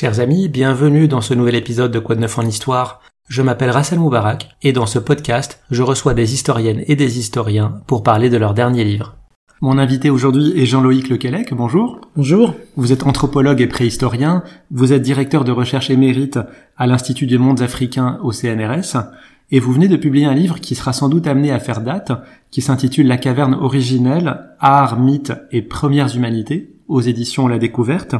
Chers amis, bienvenue dans ce nouvel épisode de Quoi de neuf en histoire. Je m'appelle Rassel Moubarak et dans ce podcast, je reçois des historiennes et des historiens pour parler de leur dernier livre. Mon invité aujourd'hui est Jean-Loïc Lequelec. Bonjour. Bonjour. Vous êtes anthropologue et préhistorien. Vous êtes directeur de recherche émérite à l'Institut des mondes africains au CNRS. Et vous venez de publier un livre qui sera sans doute amené à faire date, qui s'intitule La caverne originelle, art, mythe et premières humanités, aux éditions La Découverte,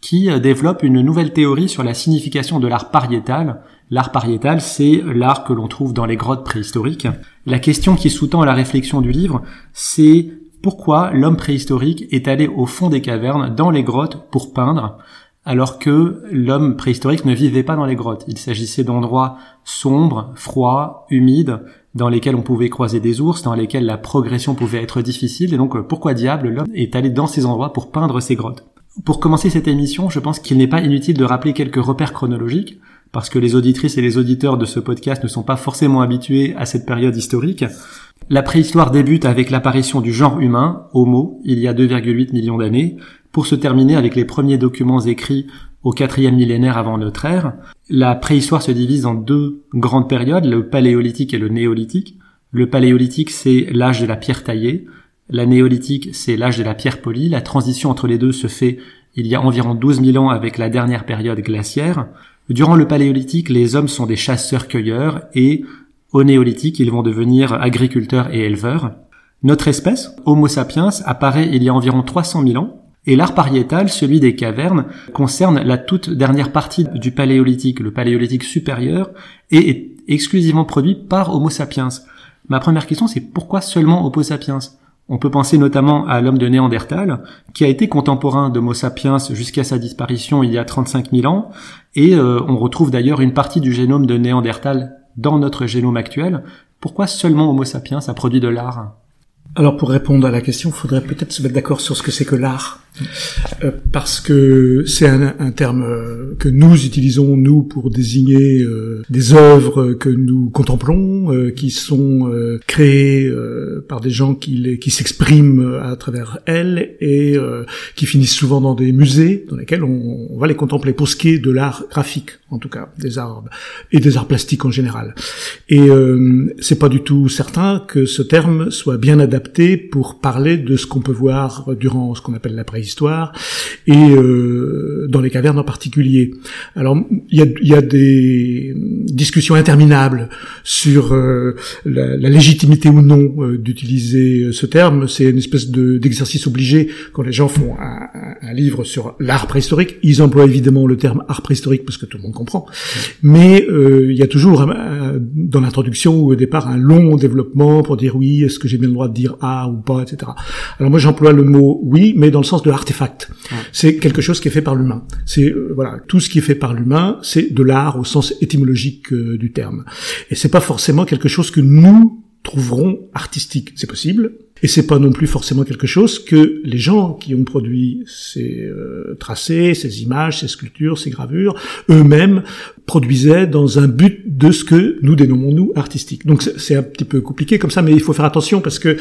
qui développe une nouvelle théorie sur la signification de l'art pariétal. L'art pariétal, c'est l'art que l'on trouve dans les grottes préhistoriques. La question qui sous-tend la réflexion du livre, c'est pourquoi l'homme préhistorique est allé au fond des cavernes, dans les grottes, pour peindre, alors que l'homme préhistorique ne vivait pas dans les grottes. Il s'agissait d'endroits sombres, froids, humides, dans lesquels on pouvait croiser des ours, dans lesquels la progression pouvait être difficile, et donc pourquoi diable l'homme est allé dans ces endroits pour peindre ces grottes? Pour commencer cette émission, je pense qu'il n'est pas inutile de rappeler quelques repères chronologiques, parce que les auditrices et les auditeurs de ce podcast ne sont pas forcément habitués à cette période historique. La préhistoire débute avec l'apparition du genre humain, Homo, il y a 2,8 millions d'années, pour se terminer avec les premiers documents écrits au quatrième millénaire avant notre ère. La préhistoire se divise en deux grandes périodes, le paléolithique et le néolithique. Le paléolithique, c'est l'âge de la pierre taillée. La néolithique, c'est l'âge de la pierre polie. La transition entre les deux se fait il y a environ 12 000 ans avec la dernière période glaciaire. Durant le paléolithique, les hommes sont des chasseurs-cueilleurs et au néolithique, ils vont devenir agriculteurs et éleveurs. Notre espèce, Homo sapiens, apparaît il y a environ 300 000 ans et l'art pariétal, celui des cavernes, concerne la toute dernière partie du paléolithique, le paléolithique supérieur, et est exclusivement produit par Homo sapiens. Ma première question, c'est pourquoi seulement Homo sapiens? On peut penser notamment à l'homme de Néandertal, qui a été contemporain d'Homo sapiens jusqu'à sa disparition il y a 35 000 ans, et euh, on retrouve d'ailleurs une partie du génome de Néandertal dans notre génome actuel. Pourquoi seulement Homo sapiens? A produit de l'art alors pour répondre à la question, il faudrait peut-être se mettre d'accord sur ce que c'est que l'art. Euh, parce que c'est un, un, terme euh, que nous utilisons, nous, pour désigner euh, des œuvres que nous contemplons, euh, qui sont euh, créées par des gens qui, qui s'expriment à travers elles et qui finissent souvent dans des musées dans lesquels on, on, va les contempler. Pour ce qui est de l'art graphique, en tout cas, des arts et des arts plastiques en général. Et c'est pas du tout certain que ce terme soit bien adapté pour parler de ce qu'on peut voir durant ce qu'on appelle la préhistoire histoire et euh, dans les cavernes en particulier. Alors il y a, y a, des discussions interminables sur euh, la, légitimité ou non euh, d'utiliser ce terme. C'est une espèce de, d'exercice obligé quand les gens font un, un livre sur l'art préhistorique. Ils emploient évidemment le terme art préhistorique parce que tout le monde comprend, mais il y a toujours dans l'introduction ou au départ un long développement pour dire oui, est-ce que j'ai bien le droit de dire ah ou pas, etc. Alors moi j'emploie le mot oui, mais dans le sens de artefact. C'est quelque chose qui est fait par l'humain. C'est euh, voilà, tout ce qui est fait par l'humain, c'est de l'art au sens étymologique euh, du terme. Et c'est pas forcément quelque chose que nous trouverons artistique. C'est possible, et c'est pas non plus forcément quelque chose que les gens qui ont produit ces euh, tracés, ces images, ces sculptures, ces gravures, eux-mêmes produisaient dans un but de ce que nous dénommons nous artistique. Donc c'est un petit peu compliqué comme ça, mais il faut faire attention parce que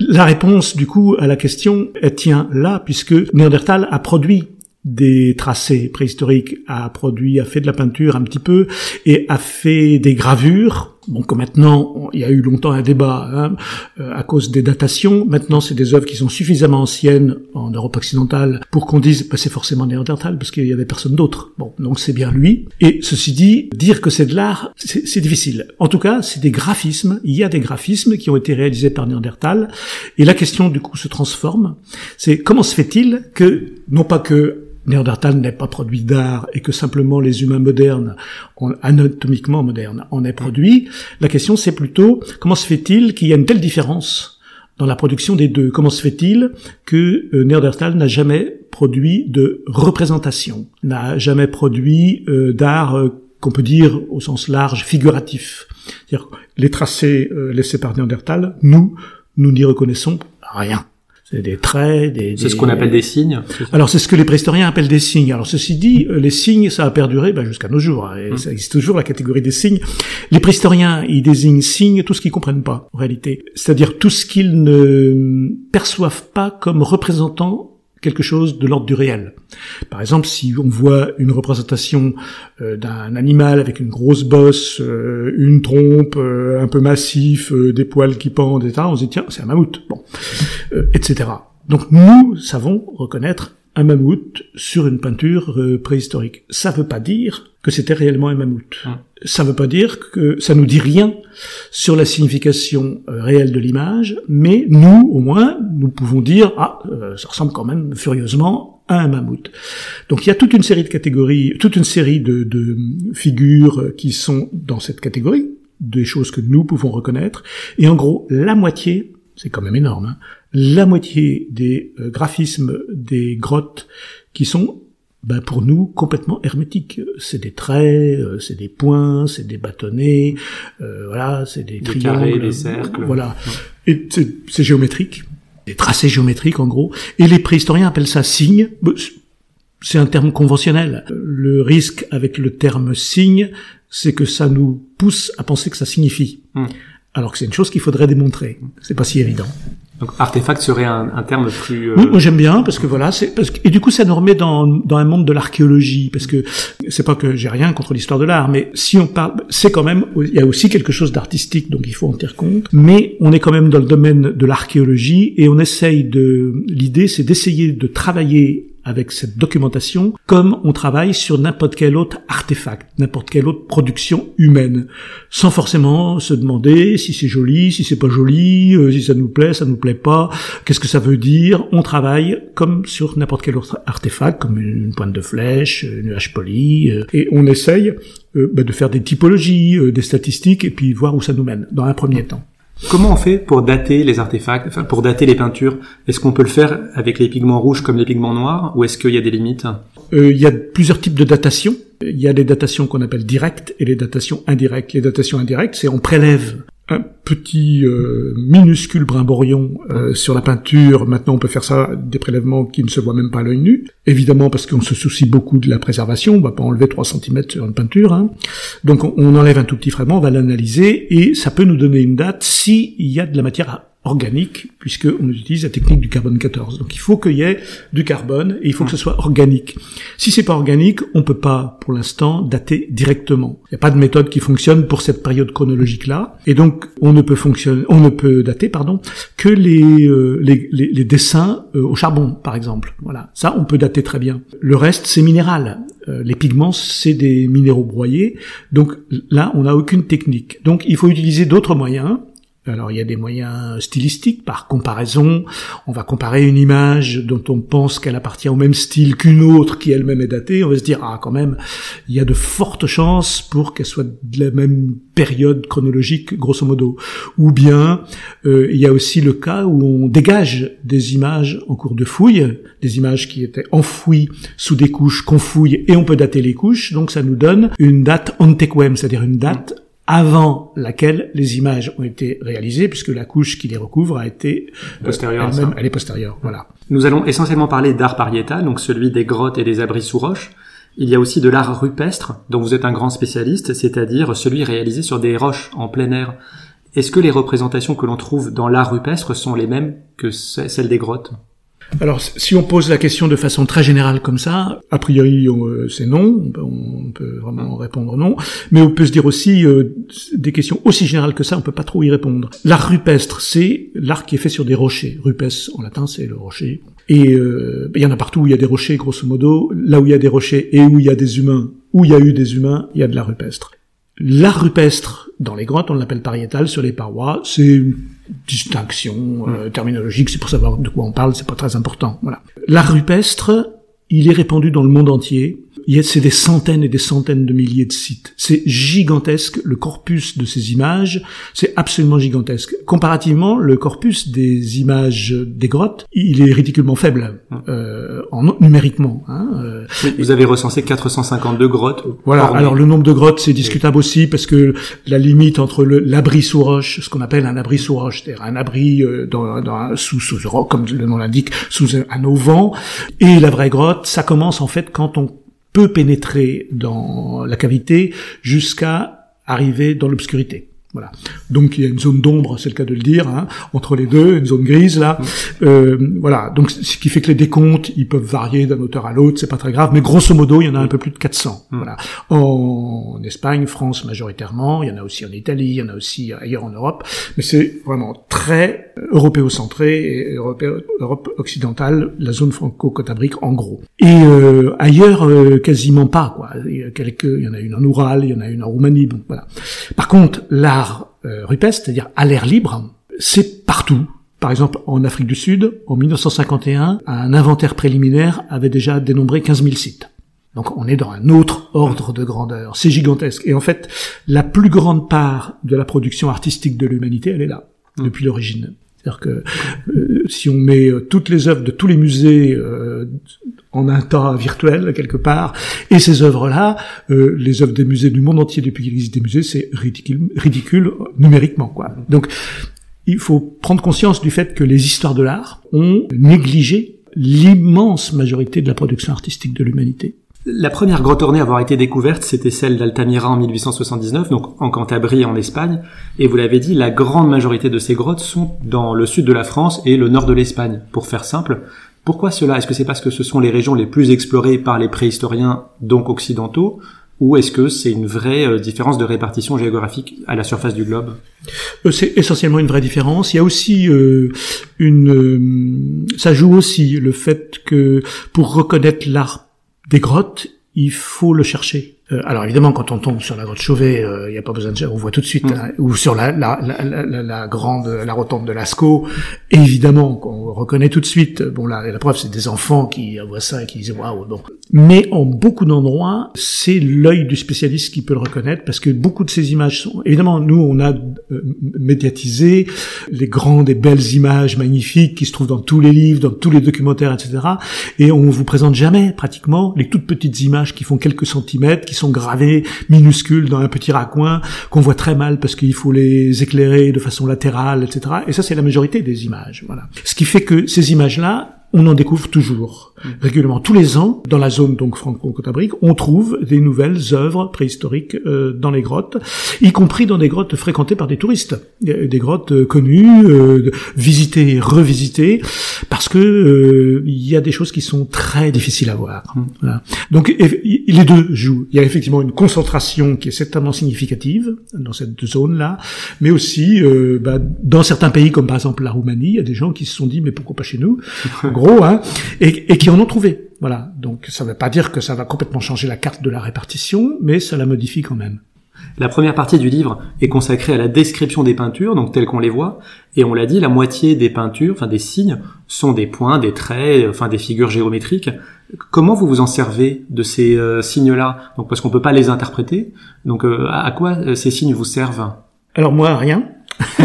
la réponse du coup à la question elle tient là, puisque Néandertal a produit des tracés préhistoriques, a produit, a fait de la peinture un petit peu, et a fait des gravures. Bon, que maintenant, il y a eu longtemps un débat hein, euh, à cause des datations. Maintenant, c'est des œuvres qui sont suffisamment anciennes en Europe occidentale pour qu'on dise bah, c'est forcément Néandertal parce qu'il y avait personne d'autre. Bon, donc c'est bien lui. Et ceci dit, dire que c'est de l'art, c'est difficile. En tout cas, c'est des graphismes. Il y a des graphismes qui ont été réalisés par Néandertal. Et la question du coup se transforme. C'est comment se fait-il que non pas que Néandertal n'est pas produit d'art et que simplement les humains modernes, anatomiquement modernes, en aient produit. La question c'est plutôt comment se fait-il qu'il y a une telle différence dans la production des deux? Comment se fait-il que euh, Néandertal n'a jamais produit de représentation, n'a jamais produit euh, d'art euh, qu'on peut dire au sens large figuratif? C'est-à-dire les tracés laissés par Néandertal, nous, nous n'y reconnaissons rien. C'est des traits, des... C'est ce qu'on appelle des signes Alors c'est ce que les préhistoriens appellent des signes. Alors ceci dit, euh, les signes, ça a perduré ben, jusqu'à nos jours. Hein, et hum. Ça existe toujours la catégorie des signes. Les préhistoriens, ils désignent signes tout ce qu'ils comprennent pas, en réalité. C'est-à-dire tout ce qu'ils ne perçoivent pas comme représentant quelque chose de l'ordre du réel. Par exemple, si on voit une représentation euh, d'un animal avec une grosse bosse, euh, une trompe, euh, un peu massif, des poils qui pendent, etc., on se dit tiens, c'est un mammouth, bon, etc. Donc nous savons reconnaître un mammouth sur une peinture préhistorique. Ça veut pas dire que c'était réellement un mammouth. Ça veut pas dire que ça nous dit rien sur la signification euh, réelle de l'image, mais nous, au moins, nous pouvons dire ah, euh, ça ressemble quand même furieusement à un mammouth. Donc il y a toute une série de catégories, toute une série de, de figures qui sont dans cette catégorie, des choses que nous pouvons reconnaître, et en gros la moitié, c'est quand même énorme, hein, la moitié des euh, graphismes des grottes qui sont ben pour nous complètement hermétique. C'est des traits, euh, c'est des points, c'est des bâtonnets, euh, voilà, c'est des, des triangles, carrés, des cercles. Voilà, et c'est géométrique, des tracés géométriques en gros. Et les préhistoriens appellent ça signe. C'est un terme conventionnel. Le risque avec le terme signe, c'est que ça nous pousse à penser que ça signifie. Hmm. Alors que c'est une chose qu'il faudrait démontrer. C'est pas si évident. Donc artefact serait un, un terme plus. Euh... Oui, moi j'aime bien parce que voilà, c'est parce que et du coup ça nous remet dans dans un monde de l'archéologie parce que c'est pas que j'ai rien contre l'histoire de l'art, mais si on parle, c'est quand même il y a aussi quelque chose d'artistique donc il faut en tenir compte. Mais on est quand même dans le domaine de l'archéologie et on essaye de l'idée c'est d'essayer de travailler avec cette documentation comme on travaille sur n'importe quel autre artefact, n'importe quelle autre production humaine, sans forcément se demander si c'est joli, si c'est pas joli, euh, si ça nous plaît, ça nous plaît pas, qu'est-ce que ça veut dire. On travaille comme sur n'importe quel autre artefact, comme une pointe de flèche, une hache polie, euh, et on essaye euh, bah, de faire des typologies, des statistiques, et puis voir où ça nous mène, dans un premier temps. Comment on fait pour dater les artefacts, enfin pour dater les peintures? Est-ce qu'on peut le faire avec les pigments rouges comme les pigments noirs, ou est-ce qu'il y a des limites? Euh, Il y a plusieurs types de datation. Il y a des datations qu'on appelle directes et les datations indirectes. Les datations indirectes, c'est on prélève un petit euh, minuscule brimborion euh, sur la peinture. Maintenant, on peut faire ça des prélèvements qui ne se voient même pas à l'œil nu. Évidemment, parce qu'on se soucie beaucoup de la préservation, on va pas enlever 3 cm sur une peinture. Hein. Donc, on, enlève un tout petit fragment, on va l'analyser, et ça peut nous donner une date s'il y a de la matière organique, puisqu'on utilise la technique du carbone 14. Donc il faut qu'il y ait du carbone et il faut que ce soit organique. Si c'est pas organique, on peut pas, pour l'instant, dater directement. Il n'y a pas de méthode qui fonctionne pour cette période chronologique-là, et donc on ne peut fonctionner, on ne peut dater, pardon, que les euh, les, les, dessins euh, au charbon, par exemple. Voilà, ça on peut dater très bien. Le reste, c'est minéral. Euh, les pigments, c'est des minéraux broyés. Donc là, on n'a aucune technique. Donc il faut utiliser d'autres moyens alors il y a des moyens stylistiques par comparaison. On va comparer une image dont on pense qu'elle appartient au même style qu'une autre qui elle-même est datée. On va se dire ah quand même il y a de fortes chances pour qu'elle soit de la même période chronologique grosso modo. Ou bien euh, il y a aussi le cas où on dégage des images en cours de fouille, des images qui étaient enfouies sous des couches qu'on fouille et on peut dater les couches. Donc ça nous donne une date antequem, c'est-à-dire une date avant laquelle les images ont été réalisées, puisque la couche qui les recouvre a été euh, postérieure. Elle, elle est postérieure. Voilà. Nous allons essentiellement parler d'art pariétal, donc celui des grottes et des abris sous roches. Il y a aussi de l'art rupestre, dont vous êtes un grand spécialiste, c'est-à-dire celui réalisé sur des roches en plein air. Est-ce que les représentations que l'on trouve dans l'art rupestre sont les mêmes que celles des grottes? Alors, si on pose la question de façon très générale comme ça, a priori, euh, c'est non. On peut vraiment répondre non. Mais on peut se dire aussi euh, des questions aussi générales que ça, on peut pas trop y répondre. L'art rupestre, c'est l'art qui est fait sur des rochers. Rupes en latin, c'est le rocher. Et euh, il y en a partout où il y a des rochers, grosso modo. Là où il y a des rochers et où il y a des humains, où il y a eu des humains, il y a de l'art rupestre. L'art rupestre, dans les grottes, on l'appelle pariétal, sur les parois, c'est une distinction euh, terminologique, c'est pour savoir de quoi on parle, c'est pas très important. Voilà. L'art rupestre, il est répandu dans le monde entier, c'est des centaines et des centaines de milliers de sites. C'est gigantesque. Le corpus de ces images, c'est absolument gigantesque. Comparativement, le corpus des images des grottes, il est ridiculement faible hum. euh, en, numériquement. Hein, euh. Vous avez recensé 452 grottes. Voilà. Alors le nombre de grottes, c'est discutable aussi parce que la limite entre l'abri sous roche, ce qu'on appelle un abri sous roche, c'est-à-dire un abri euh, dans, dans, sous, sous roc, comme le nom l'indique, sous un auvent, et la vraie grotte, ça commence en fait quand on peut pénétrer dans la cavité jusqu'à arriver dans l'obscurité. Voilà. Donc il y a une zone d'ombre, c'est le cas de le dire, hein, entre les deux, une zone grise là. Euh, voilà. Donc ce qui fait que les décomptes, ils peuvent varier d'un auteur à l'autre, c'est pas très grave, mais grosso modo, il y en a un peu plus de 400. Voilà. En, Espagne, France majoritairement, il y en a aussi en Italie, il y en a aussi ailleurs en Europe, mais c'est vraiment très européocentré et Europe occidentale, la zone franco-cotabrique en gros. Et euh, ailleurs, euh, quasiment pas quoi. Il y, a quelques, il y en a une en Oural, il y en a une en Roumanie, bon voilà. Par contre, là euh, rupestre, c'est-à-dire à l'air libre, c'est partout. Par exemple, en Afrique du Sud, en 1951, un inventaire préliminaire avait déjà dénombré 15 000 sites. Donc on est dans un autre ordre de grandeur. C'est gigantesque. Et en fait, la plus grande part de la production artistique de l'humanité, elle est là, mmh. depuis l'origine. C'est-à-dire que euh, si on met euh, toutes les œuvres de tous les musées euh, en un temps virtuel quelque part, et ces œuvres-là, les œuvres des musées du monde entier depuis qu'il existe des musées, c'est ridicule, ridicule numériquement quoi. Donc il faut prendre conscience du fait que les histoires de l'art ont négligé l'immense majorité de la production artistique de l'humanité. La première grotte ornée à avoir été découverte, c'était celle d'Altamira en 1879, donc en Cantabrie, en Espagne. Et vous l'avez dit, la grande majorité de ces grottes sont dans le sud de la France et le nord de l'Espagne. Pour faire simple, pourquoi cela? Est-ce que c'est parce que ce sont les régions les plus explorées par les préhistoriens, donc occidentaux, ou est-ce que c'est une vraie euh, différence de répartition géographique à la surface du globe? Euh, C'est essentiellement une vraie différence. Il y a aussi euh, une, ça joue aussi le fait que pour reconnaître l'art des grottes, il faut le chercher. Euh, alors évidemment, quand on tombe sur la grotte Chauvet, il n'y a pas besoin de on voit tout de suite, mm. hein, ou sur la, la, la, la, grande, la rotonde de Lascaux, évidemment, on reconnaît tout de suite. Bon là, la preuve, c'est des enfants qui voient ça et qui disent waouh. Bon, mais en beaucoup d'endroits, c'est l'œil du spécialiste qui peut le reconnaître, parce que beaucoup de ces images sont, évidemment, nous, on a euh, médiatisé les grandes et belles images magnifiques qui se trouvent dans tous les livres, dans tous les documentaires, etc. Et on vous présente jamais, pratiquement, les toutes petites images qui font quelques centimètres, qui sont gravés minuscules dans un petit raccoin qu'on voit très mal parce qu'il faut les éclairer de façon latérale, etc. Et ça, c'est la majorité des images. Voilà. Ce qui fait que ces images-là, on en découvre toujours. Régulièrement. Tous les ans, dans la zone donc franco-cotabrique, on trouve des nouvelles œuvres préhistoriques euh, dans les grottes, y compris dans des grottes fréquentées par des touristes, des grottes euh, connues, euh, visitées revisitées, parce que euh, il y a des choses qui sont très difficiles à voir. Mm. Voilà. Donc les deux jouent. Il y a effectivement une concentration qui est certainement significative dans cette zone-là, mais aussi bah, dans certains pays comme par exemple la Roumanie, il y a des gens qui se sont dit mais pourquoi pas chez nous? Gros, hein, et, et qui en ont trouvé. Voilà. Donc ça ne veut pas dire que ça va complètement changer la carte de la répartition, mais ça la modifie quand même. La première partie du livre est consacrée à la description des peintures, donc telles qu'on les voit, et on l'a dit, la moitié des peintures, enfin des signes, sont des points, des traits, enfin des figures géométriques. Comment vous vous en servez de ces euh, signes-là? Donc parce qu'on peut pas les interpréter. Donc euh, à quoi euh, ces signes vous servent? Alors moi, rien.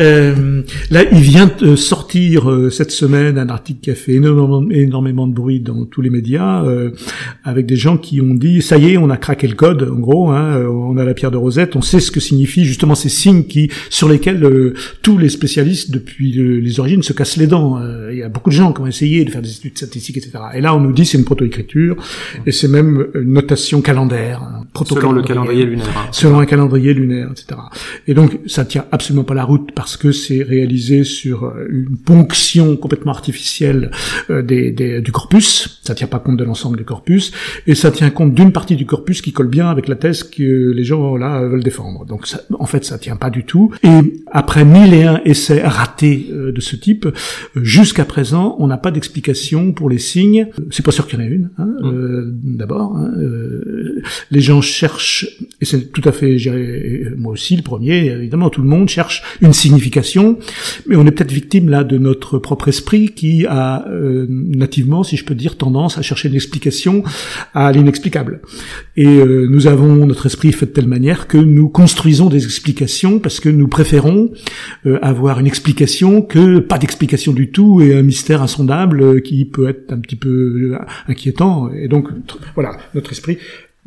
Euh, là, il vient de sortir euh, cette semaine un article qui a fait énormément, énormément de bruit dans tous les médias, euh, avec des gens qui ont dit ça y est, on a craqué le code, en gros, hein, on a la pierre de Rosette, on sait ce que signifient justement ces signes qui sur lesquels tous les spécialistes depuis les origines se cassent les dents. il y a beaucoup de gens qui ont essayé de faire des études statistiques, etc. Et là, on nous dit c'est une proto-écriture et c'est même une notation calendaire, hein, selon le calendrier lunaire, selon un calendrier lunaire, etc. Et donc ça tient absolument pas la route parce que c'est réalisé sur euh, une ponction complètement artificielle euh, des, des, du corpus. Ça tient pas compte de l'ensemble du corpus et ça tient compte d'une partie du corpus qui colle bien avec la thèse que les gens là veulent défendre. Donc ça, en fait, ça tient pas du tout. Et après mille et un essais ratés euh, de ce type, jusqu'à présent, on n'a pas d'explication pour les signes. C'est pas sûr qu'il y en ait une. Hein, mm. D'abord, hein, les gens cherchent et c'est tout à fait, moi aussi le premier, évidemment, tout le monde cherche une mais on est peut-être victime là de notre propre esprit qui a euh, nativement, si je peux dire, tendance à chercher une explication à l'inexplicable. Et euh, nous avons notre esprit fait de telle manière que nous construisons des explications parce que nous préférons euh, avoir une explication que pas d'explication du tout et un mystère insondable qui peut être un petit peu inquiétant. Et donc voilà, notre esprit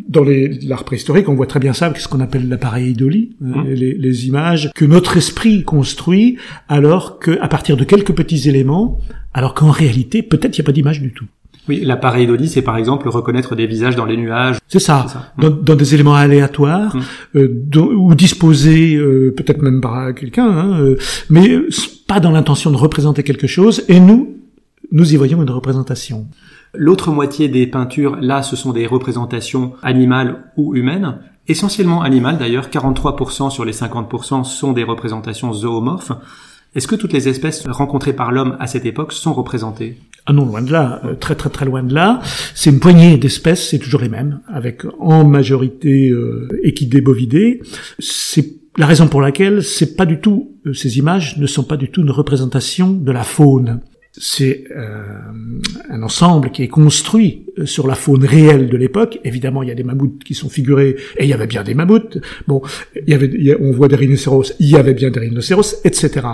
dans l'art préhistorique, on voit très bien ça, ce qu'on appelle l'appareil idoli, hein, mmh. les, les, images que notre esprit construit, alors que à partir de quelques petits éléments, alors qu'en réalité, peut-être il n'y a pas d'image du tout. Oui, l'appareil d'Oli, c'est par exemple reconnaître des visages dans les nuages. C'est ça, Dans, dans, des éléments aléatoires, mm. euh, ou disposés euh, peut-être même par quelqu'un, hein, euh, mais pas dans l'intention de représenter quelque chose, et nous, nous y voyons une représentation. L'autre moitié des peintures, là, ce sont des représentations animales ou humaines, essentiellement animales d'ailleurs, 43% sur les 50% sont des représentations zoomorphes. Est-ce que toutes les espèces rencontrées par l'homme à cette époque sont représentées? Ah non, loin de là, euh, très très très loin de là. C'est une poignée d'espèces, c'est toujours les mêmes, avec en majorité euh, équidés bovidés. C'est la raison pour laquelle c'est pas du tout euh, ces images ne sont pas du tout une représentation de la faune c'est euh, un ensemble qui est construit euh, sur la faune réelle de l'époque. Évidemment, il y a des mammouths qui sont figurés, et il y avait bien des mammouths. Bon, il y avait, on voit des rhinocéros, il y avait bien des rhinocéros, etc.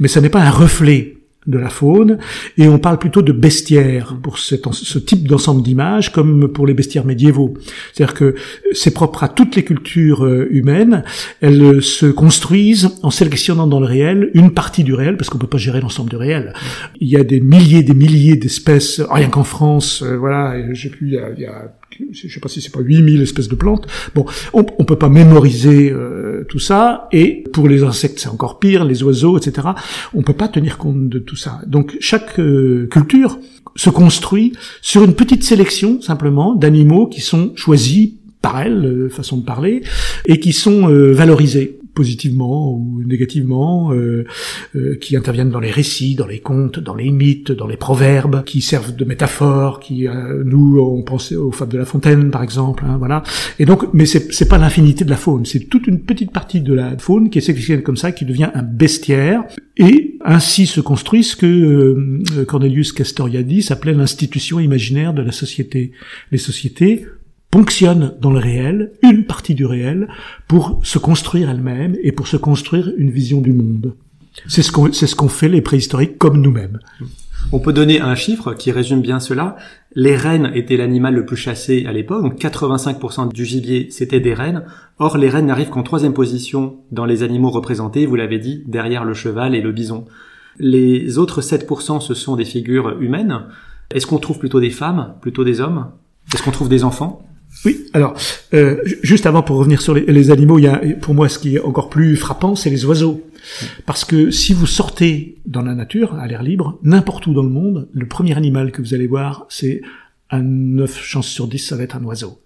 Mais ça n'est pas un reflet de la faune, et on parle plutôt de bestiaire pour ce type d'ensemble d'images, comme pour les bestiaires médiévaux. C'est-à-dire que c'est propre à toutes les cultures euh, humaines, elles se construisent en sélectionnant dans le réel une partie du réel, parce qu'on peut pas gérer l'ensemble du réel. Il y a des milliers, des milliers d'espèces, rien qu'en France, euh, voilà, j'ai pu, il y il y a je sais pas si c'est pas 8000 espèces de plantes. Bon, on, on peut pas mémoriser euh, tout ça, et pour les insectes c'est encore pire, les oiseaux, etc. On peut pas tenir compte de tout ça. Donc chaque euh, culture se construit sur une petite sélection simplement d'animaux qui sont choisis par elle, euh, façon de parler, et qui sont valorisés positivement ou négativement, euh, euh, qui interviennent dans les récits, dans les contes, dans les mythes, dans les proverbes, qui servent de métaphores, qui euh, nous on pensait aux fables de La Fontaine par exemple, hein, voilà. Et donc, mais c'est c'est pas l'infinité de la faune, c'est toute une petite partie de la faune qui est sélectionnée comme ça, qui devient un bestiaire, et ainsi se construit ce que euh, Cornelius Castoriadis appelait l'institution imaginaire de la société. Les sociétés ponctionne dans le réel, une partie du réel, pour se construire elle-même et pour se construire une vision du monde. C'est ce c'est ce fait les préhistoriques comme nous-mêmes. On peut donner un chiffre qui résume bien cela. Les rennes étaient l'animal le plus chassé à l'époque, donc 85% du gibier c'était des rennes. Or les rennes n'arrivent qu'en troisième position dans les animaux représentés, vous l'avez dit, derrière le cheval et le bison. Les autres 7% ce sont des figures humaines. Est-ce qu'on trouve plutôt des femmes, plutôt des hommes? Est-ce qu'on trouve des enfants? Oui, alors euh, juste avant pour revenir sur les, animaux, il y a pour moi ce qui est encore plus frappant, c'est les oiseaux. Parce que si vous sortez dans la nature, à l'air libre, n'importe où dans le monde, le premier animal que vous allez voir, c'est à 9 chances sur 10, ça va être un oiseau.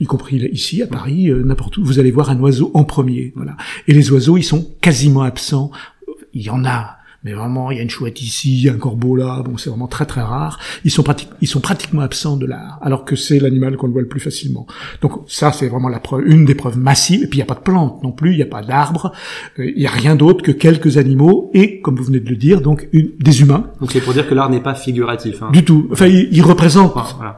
Y compris ici, à Paris, euh, n'importe où, vous allez voir un oiseau en premier. Voilà. Et les oiseaux, ils sont quasiment absents. Il y en a mais vraiment, il y a une chouette ici, il y a un corbeau là, bon, c'est vraiment très très rare. Ils sont, ils sont pratiquement absents de l'art, alors que c'est l'animal qu'on voit le plus facilement. Donc ça, c'est vraiment la preuve, une des preuves massives. Et puis il n'y a pas de plantes non plus, il n'y a pas d'arbres, euh, il n'y a rien d'autre que quelques animaux et, comme vous venez de le dire, donc une, des humains. Donc c'est pour dire que l'art n'est pas figuratif. Hein. Du tout. Enfin, il, représente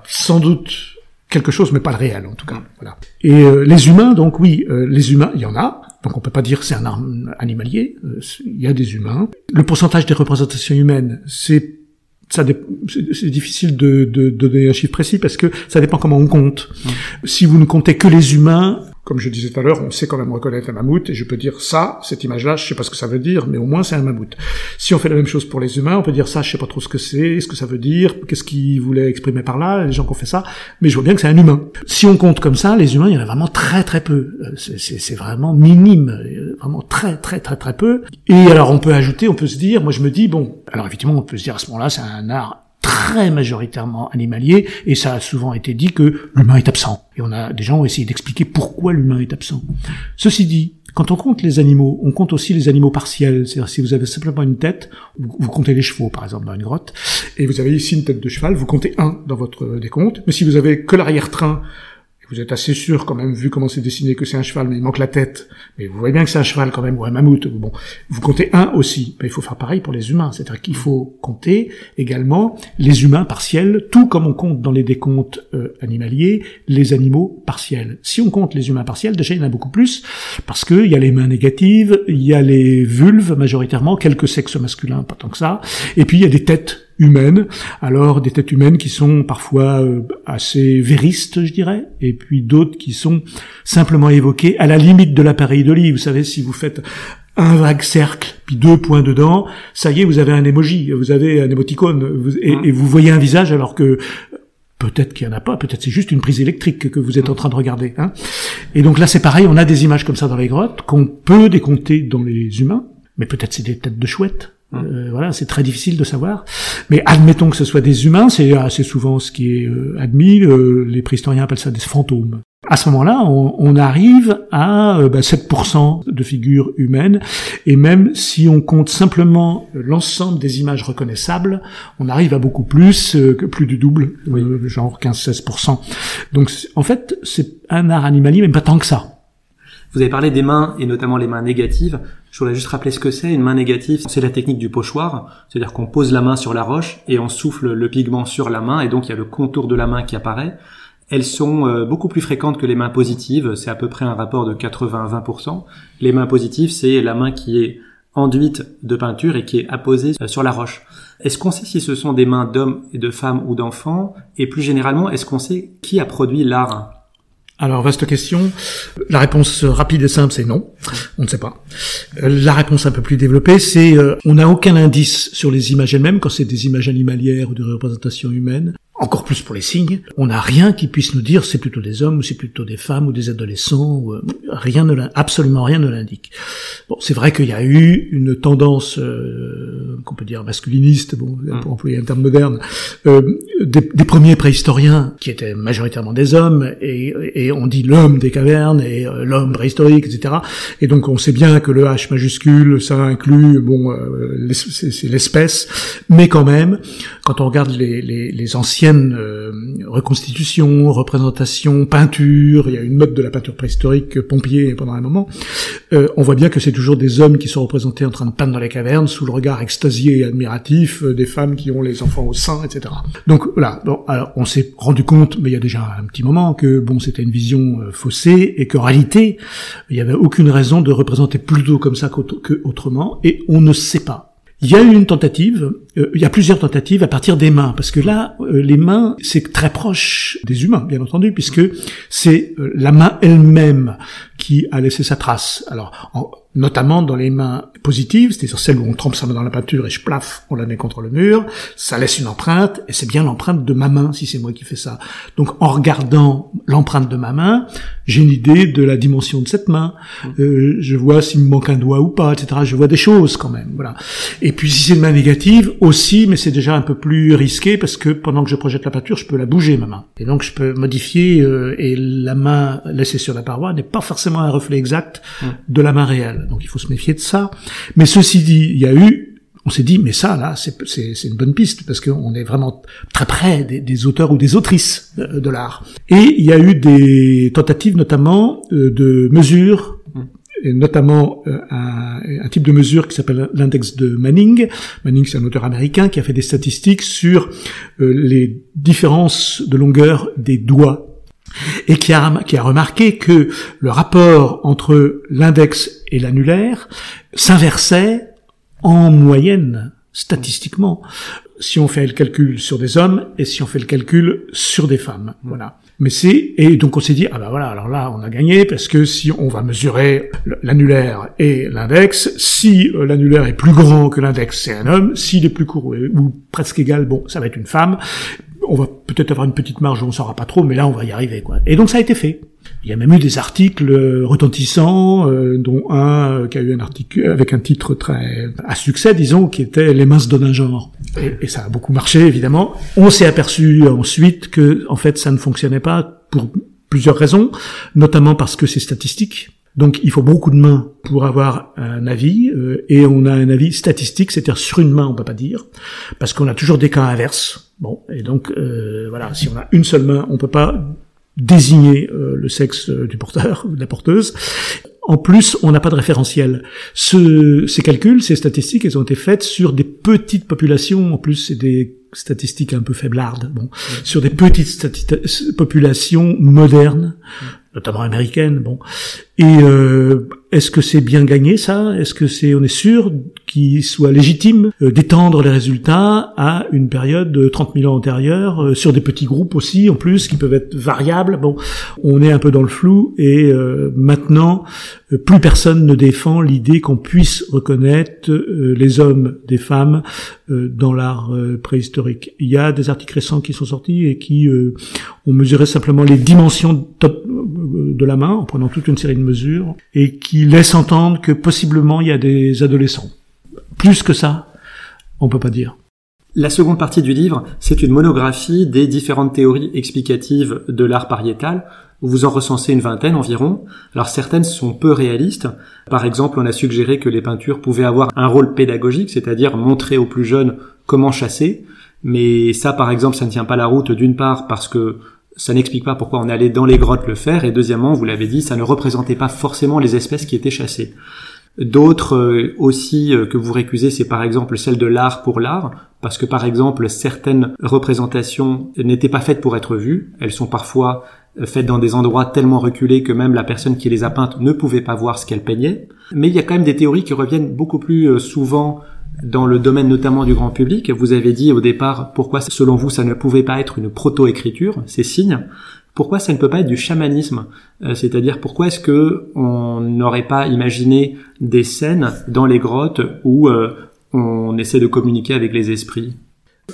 sans doute quelque chose, mais pas le réel en tout cas. Voilà. Et euh, les humains, donc oui, euh, les humains, il y en a. Donc on peut pas dire que c'est un arme animalier. Euh, il y a des humains. Le pourcentage des représentations humaines, c'est ça c'est difficile de, de, de, donner un chiffre précis parce que ça dépend comment on compte. Si vous ne comptez que les humains, comme je disais tout à l'heure, on sait quand même reconnaître un mammouth, et je peux dire ça, cette image-là, je sais pas ce que ça veut dire, mais au moins c'est un mammouth. Si on fait la même chose pour les humains, on peut dire ça, je sais pas trop ce que c'est, ce que ça veut dire, qu'est-ce qu'il voulait exprimer par là, les gens qui ont fait ça, mais je vois bien que c'est un humain. Si on compte comme ça, les humains, il y en a vraiment très très peu. Euh, c'est vraiment minime, euh, vraiment très très très très peu. Et alors on peut ajouter, on peut se dire, moi je me dis, bon, alors effectivement on peut se dire à ce moment-là, c'est un art très majoritairement animalier, et ça a souvent été dit que l'humain est absent. Et on a des gens ont essayé d'expliquer pourquoi l'humain est absent. Ceci dit, quand on compte les animaux, on compte aussi les animaux partiels. C'est-à-dire si vous avez simplement une tête, vous, comptez les chevaux par exemple dans une grotte, et vous avez ici une tête de cheval, vous comptez un dans votre décompte. Mais si vous avez que l'arrière-train vous êtes assez sûr quand même, vu comment c'est dessiné, que c'est un cheval, mais il manque la tête. Mais vous voyez bien que c'est un cheval quand même, ou un mammouth. Bon, vous comptez un aussi. Ben, il faut faire pareil pour les humains. C'est-à-dire qu'il faut compter également les humains partiels, tout comme on compte dans les décomptes euh, animaliers, les animaux partiels. Si on compte les humains partiels, déjà il y en a beaucoup plus, parce qu'il y a les mains négatives, il y a les vulves majoritairement, quelques sexes masculins, pas tant que ça, et puis il y a des têtes humaines, alors des têtes humaines qui sont parfois euh, assez véristes, je dirais, et puis d'autres qui sont simplement évoquées à la limite de l'appareil d'olive. Vous savez, si vous faites un vague cercle, puis deux points dedans, ça y est, vous avez un emoji, vous avez un émoticône, et, vous voyez un visage alors que Peut-être qu'il y en a pas, peut-être c'est juste une prise électrique que vous êtes en train de regarder. Hein. Et donc là, c'est pareil, on a des images comme ça dans les grottes qu'on peut décompter dans les humains, mais peut-être c'est des têtes de chouettes. Euh, voilà, c'est très difficile de savoir. Mais admettons que ce soit des humains, c'est assez souvent ce qui est euh, admis. les préhistoriens appellent ça des fantômes. À ce moment-là, on, arrive à 7% euh, bah, de figures humaines, et même si on compte simplement l'ensemble des images reconnaissables, on arrive à beaucoup plus, que plus du double, genre 15-16%. Donc en fait, c'est un art animalier, mais pas tant que ça. Vous avez parlé des mains et notamment les mains négatives. Je voulais juste rappeler ce que c'est. Une main négative, c'est la technique du pochoir. C'est-à-dire qu'on pose la main sur la roche et on souffle le pigment sur la main et donc il y a le contour de la main qui apparaît. Elles sont euh, beaucoup plus fréquentes que les mains positives. C'est à peu près un rapport de 80-20%. Les mains positives, c'est la main qui est enduite de peinture et qui est apposée euh, sur la roche. Est-ce qu'on sait si ce sont des mains d'hommes et de femmes ou d'enfants? Et plus généralement, est-ce qu'on sait qui a produit l'art? Alors, vaste question. La réponse rapide et simple, c'est non. On ne sait pas. La réponse un peu plus développée, c'est euh, on n'a aucun indice sur les images elles-mêmes, quand c'est des images animalières ou de représentation humaine encore plus pour les signes, on n'a rien qui puisse nous dire c'est plutôt des hommes ou c'est plutôt des femmes ou des adolescents, ou, euh, rien ne absolument rien ne l'indique. Bon, c'est vrai qu'il y a eu une tendance euh, qu'on peut dire masculiniste, bon, mm. pour employer un terme moderne, euh, des, premiers préhistoriens qui étaient majoritairement des hommes et, et on dit l'homme des cavernes et l'homme préhistorique, etc. Et donc on sait bien que le H majuscule ça inclut bon c'est l'espèce, mais quand même quand on regarde les, les, les anciens euh, reconstitution, représentation, peinture, il y a une mode de la peinture préhistorique pompier pendant un moment, euh, on voit bien que c'est toujours des hommes qui sont représentés en train de peindre dans les cavernes sous le regard extasié et admiratif euh, des femmes qui ont les enfants au sein, etc. Donc voilà, on s'est rendu compte, mais il y a déjà un petit moment, que bon, c'était une vision faussée et qu'en réalité, il n'y avait aucune raison de représenter plutôt comme ça qu'autrement, et on ne sait pas. Il y a eu une tentative, euh, il y a plusieurs tentatives à partir des mains, parce que là, euh, les mains, c'est très proche des humains, bien entendu, puisque c'est euh, la main elle-même qui a laissé sa trace. Alors, en, notamment dans les mains positives, c'est-à-dire celles où on trempe sa main dans la peinture et je plaf, on la met contre le mur, ça laisse une empreinte, et c'est bien l'empreinte de ma main si c'est moi qui fais ça. Donc en regardant l'empreinte de ma main, j'ai une idée de la dimension de cette main, euh, je vois s'il me manque un doigt ou pas, etc. Je vois des choses quand même, voilà. Et puis si c'est une main négative, aussi, mais c'est déjà un peu plus risqué parce que pendant que je projette la peinture, je peux la bouger ma main. Et donc je peux modifier, euh, et la main laissée sur la paroi n'est pas forcément un reflet exact de la main réelle. Donc il faut se méfier de ça. Mais ceci dit, il y a eu on s'est dit, mais ça, là, c'est une bonne piste, parce qu'on est vraiment très près des, auteurs ou des autrices de, l'art. Et il y a eu des tentatives, notamment, euh, de mesures, et notamment euh, un, type de mesure qui s'appelle l'index de Manning. Manning, c'est un auteur américain qui a fait des statistiques sur euh, les différences de longueur des doigts et qui a, qui a remarqué que le rapport entre l'index et l'annulaire s'inversait en moyenne, statistiquement, si on fait le calcul sur des hommes et si on fait le calcul sur des femmes. Voilà. Mais c'est et donc on s'est dit ah ben voilà alors là on a gagné parce que si on va mesurer l'annulaire et l'index, si euh, l'annulaire est plus grand que l'index c'est un homme, s'il est plus court ou presque égal bon ça va être une femme on va peut-être avoir une petite marge, on saura pas trop, mais là on va y arriver quoi. Et donc ça a été fait. Il y a même eu des articles euh, retentissants, euh, dont un euh, qui a eu un article avec un titre très à succès, disons, qui était Les mains se donnent un genre. Et, et ça a beaucoup marché évidemment. On s'est aperçu ensuite que en fait ça ne fonctionnait pas pour plusieurs raisons, notamment parce que c'est statistique. Donc il faut beaucoup de mains pour avoir un avis, euh, et on a un avis statistique, c'est-à-dire sur une main on peut pas dire, parce qu'on a toujours des cas inverses. Bon, et donc euh, voilà, si on a une seule main, on peut pas désigner euh, le sexe du porteur ou de la porteuse. En plus, on n'a pas de référentiel. Ce, ces calculs, ces statistiques, elles ont été faites sur des petites populations. En plus, c'est des statistiques un peu faiblardes. Bon, sur des petites populations modernes notamment américaine. Bon, et euh, est-ce que c'est bien gagné ça? Est-ce que c'est on est sûr qui soit légitime euh, d'étendre les résultats à une période de 30 000 ans antérieure, euh, sur des petits groupes aussi, en plus, qui peuvent être variables. Bon, on est un peu dans le flou, et euh, maintenant, plus personne ne défend l'idée qu'on puisse reconnaître les hommes des femmes dans l'art préhistorique. Il y a des articles récents qui sont sortis et qui ont mesuré simplement les dimensions de la main, en prenant toute une série de mesures, et qui laissent entendre que possiblement il y a des adolescents. Plus que ça, on peut pas dire. La seconde partie du livre, c'est une monographie des différentes théories explicatives de l'art pariétal. Vous en recensez une vingtaine environ. Alors certaines sont peu réalistes. Par exemple, on a suggéré que les peintures pouvaient avoir un rôle pédagogique, c'est-à-dire montrer aux plus jeunes comment chasser. Mais ça, par exemple, ça ne tient pas la route d'une part parce que ça n'explique pas pourquoi on allait dans les grottes le faire, et deuxièmement, vous l'avez dit, ça ne représentait pas forcément les espèces qui étaient chassées. D'autres euh, aussi euh, que vous récusez, c'est par exemple celle de l'art pour l'art, parce que par exemple certaines représentations n'étaient pas faites pour être vues, elles sont parfois euh, faites dans des endroits tellement reculés que même la personne qui les a peintes ne pouvait pas voir ce qu'elle peignait. Mais il y a quand même des théories qui reviennent beaucoup plus souvent dans le domaine notamment du grand public. Vous avez dit au départ pourquoi selon vous ça ne pouvait pas être une proto-écriture, ces signes pourquoi ça ne peut pas être du chamanisme euh, C'est-à-dire pourquoi est-ce que on n'aurait pas imaginé des scènes dans les grottes où euh, on essaie de communiquer avec les esprits?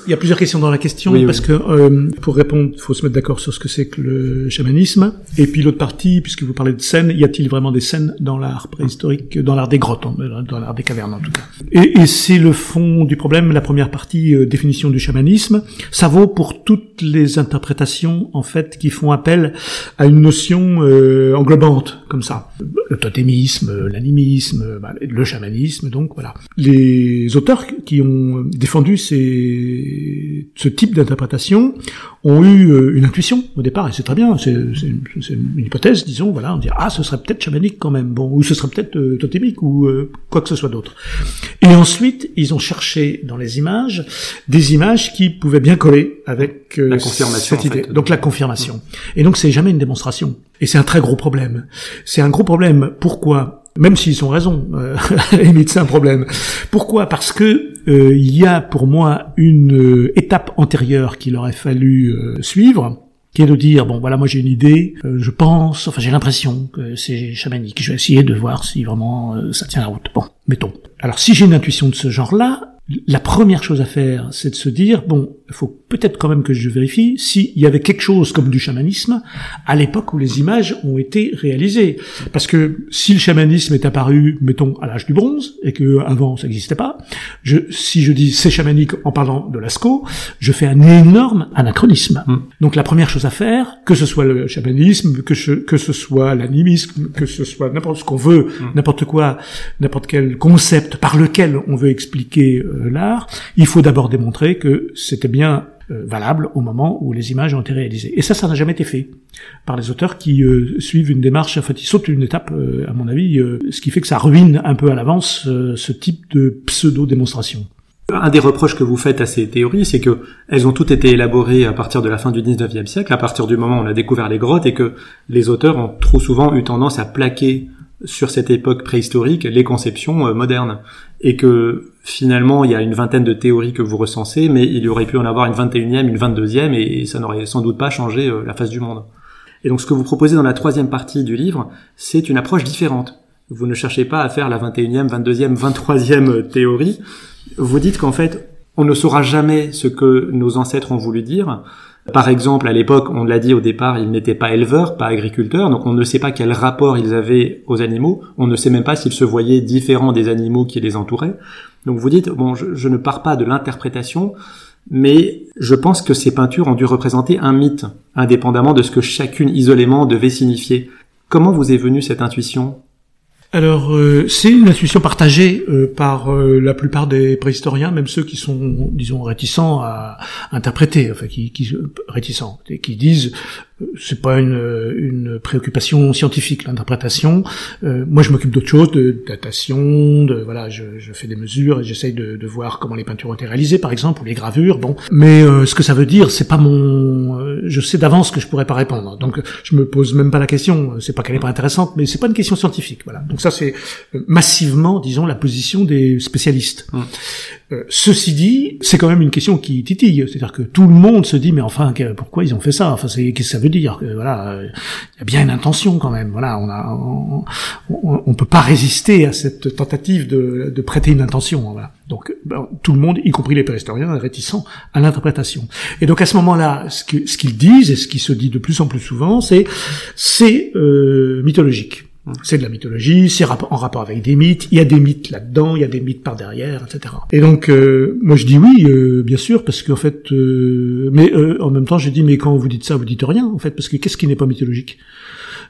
Il y a plusieurs questions dans la question parce que euh, pour répondre, il faut se mettre d'accord sur ce que c'est que le chamanisme. Et puis l'autre partie, puisque vous parlez de scènes, y a-t-il vraiment des scènes dans l'art préhistorique, dans l'art des grottes, dans l'art des cavernes en tout cas? Et, et c'est le fond du problème. La première partie, euh, définition du chamanisme, ça vaut pour toutes les interprétations en fait qui font appel à une notion euh, englobante comme ça. Le totémisme, l'animisme, bah, le chamanisme, donc voilà. Les auteurs qui ont défendu ces ce type d'interprétation ont eu euh, une intuition au départ, et c'est très bien, c'est une, hypothèse, disons, voilà, on dit ah ce serait peut-être chamanique quand même, bon, ou ce serait peut-être euh, totémique ou euh, quoi que ce soit d'autre. Et ensuite, ils ont cherché dans les images des images qui pouvaient bien coller avec la confirmation, cette idée. Donc la confirmation. Et donc c'est jamais une démonstration. Et c'est un très gros problème. C'est un gros problème. Pourquoi? Même s'ils ont raison, euh, c'est un problème. Pourquoi? Parce que euh, il y a pour moi une euh, étape antérieure qu'il aurait fallu euh, suivre, qui est de dire bon voilà moi j'ai une idée, je pense, enfin j'ai l'impression que c'est chamanique, je vais essayer de voir si vraiment ça tient la route. Bon, mettons. Alors si j'ai une intuition de ce genre-là, la première chose à faire, c'est de se dire, bon, il faut peut-être quand même que je vérifie s'il y avait quelque chose comme du chamanisme à l'époque où les images ont été réalisées. Parce que si le chamanisme est apparu, mettons, à l'âge du bronze, et que avant ça n'existait pas, je, si je dis c'est chamanique en parlant de Lascaux, je fais un énorme anachronisme. Hmm. Donc la première chose à faire, que ce soit le chamanisme, que, je, que ce soit l'animisme, que ce soit n'importe ce qu'on veut, hmm. n'importe quoi, n'importe quel concept par lequel on veut expliquer euh, l'art, il faut d'abord démontrer que c'était bien euh, valable au moment où les images ont été réalisées. Et ça, ça n'a jamais été fait par les auteurs qui euh, suivent une démarche, en fait, ils sautent une étape, à mon avis, ce qui fait que ça ruine un peu à l'avance ce type de pseudo-démonstration. Un des reproches que vous faites à ces théories, c'est que elles ont toutes été élaborées à partir de la fin du 19e siècle, à partir du moment où on a découvert les grottes, et que les auteurs ont trop souvent eu tendance à plaquer sur cette époque préhistorique les conceptions euh, modernes et que finalement il y a une vingtaine de théories que vous recensez mais il y aurait pu en avoir une 21e, une 22e et ça n'aurait sans doute pas changé euh, la face du monde. Et donc ce que vous proposez dans la troisième partie du livre, c'est une approche différente. Vous ne cherchez pas à faire la 21e, 22e, 23e théorie. Vous dites qu'en fait, on ne saura jamais ce que nos ancêtres ont voulu dire, par exemple, à l'époque, on l'a dit au départ, ils n'étaient pas éleveurs, pas agriculteurs, donc on ne sait pas quel rapport ils avaient aux animaux, on ne sait même pas s'ils se voyaient différents des animaux qui les entouraient. Donc vous dites, bon, je, ne pars pas de l'interprétation, mais je pense que ces peintures ont dû représenter un mythe, indépendamment de ce que chacune isolément devait signifier. Comment vous est venue cette intuition? Alors, euh, c'est une intuition partagée euh, par euh, la plupart des préhistoriens, même ceux qui sont, disons, réticents à interpréter, enfin, qui, qui réticents, et qui disent c'est pas une, une préoccupation scientifique l'interprétation. Euh, moi, je m'occupe d'autre chose, de datation, de voilà, je, je fais des mesures et j'essaye de, de, voir comment les peintures ont été réalisées, par exemple, ou les gravures. Bon, mais euh, ce que ça veut dire, c'est pas mon. Euh, je sais d'avance que je pourrais pas répondre, donc je me pose même pas la question. C'est pas qu'elle est pas intéressante, mais c'est pas une question scientifique. Voilà. Donc ça, c'est massivement, disons, la position des spécialistes. Hum. ceci dit, c'est quand même une question qui titille, c'est-à-dire que tout le monde se dit, mais enfin, pourquoi ils ont fait ça? Enfin, qu'est-ce que ça veut dire? Que voilà, il y a bien une intention quand même. Voilà, on a, on, peut pas résister à cette tentative de, de prêter une intention. Voilà. Donc ben, tout le monde, y compris les préhistoriens, est réticent à l'interprétation. Et donc à ce moment-là, ce qu'ils ce qu'ils disent et ce qui se dit de plus en plus souvent, c'est c'est euh, mythologique. C'est de la mythologie, c'est en rapport avec des mythes, il y a des mythes là-dedans, il y a des mythes par derrière, etc. Et donc, euh, moi je dis oui, euh, bien sûr, parce qu'en fait, euh, mais en même temps, je dis mais quand vous dites ça, vous dites rien, en fait, parce que qu'est-ce qui n'est pas mythologique?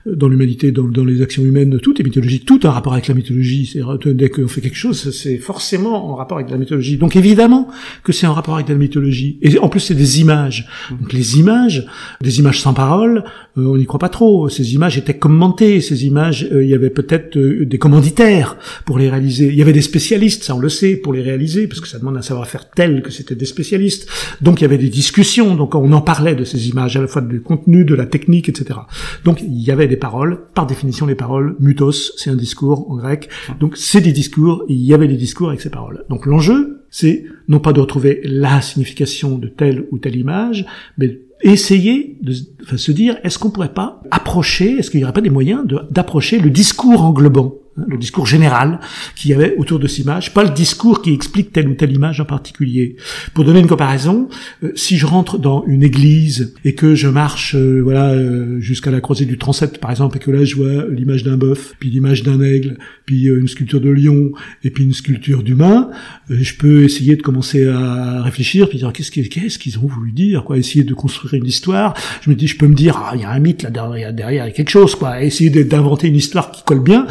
Dans l'humanité, dans, dans, les actions humaines, tout est mythologique, tout a un rapport avec la mythologie. C'est dès qu'on fait quelque chose, c'est forcément en rapport avec la mythologie. Donc évidemment que c'est en rapport avec la mythologie. Et en plus, c'est des images. Donc les images, des images sans parole, euh, on n'y croit pas trop. Ces images étaient commentées. Ces images, euh, il y avait peut-être euh, des commanditaires pour les réaliser. Il y avait des spécialistes, ça on le sait, pour les réaliser, parce que ça demande un savoir-faire tel que c'était des spécialistes. Donc il y avait des discussions. Donc on en parlait de ces images, à la fois du contenu, de la technique, etc. Donc il y avait des Par définition, les paroles, mutos, c'est un discours en grec. Donc c'est des discours. Il y avait des discours avec ces paroles. Donc l'enjeu, c'est non pas de retrouver la signification de telle ou telle image, mais essayer de se dire est-ce qu'on pourrait pas approcher, est-ce qu'il n'y aurait pas des moyens d'approcher le discours englobant? Le discours général qu'il y avait autour de cette image, pas le discours qui explique telle ou telle image en particulier. Pour donner une comparaison, euh, si je rentre dans une église et que je marche euh, voilà euh, jusqu'à la croisée du transept par exemple et que là je vois l'image d'un bœuf, puis l'image d'un aigle, puis une sculpture de lion et puis une sculpture d'humain, je peux essayer de commencer à réfléchir puis dire qu'est-ce qu'ils ont voulu dire quoi, essayer de construire une histoire. Je me dis je peux me dire ah il y a un mythe là derrière, derrière il y a quelque chose quoi, essayer d'inventer une histoire qui colle bien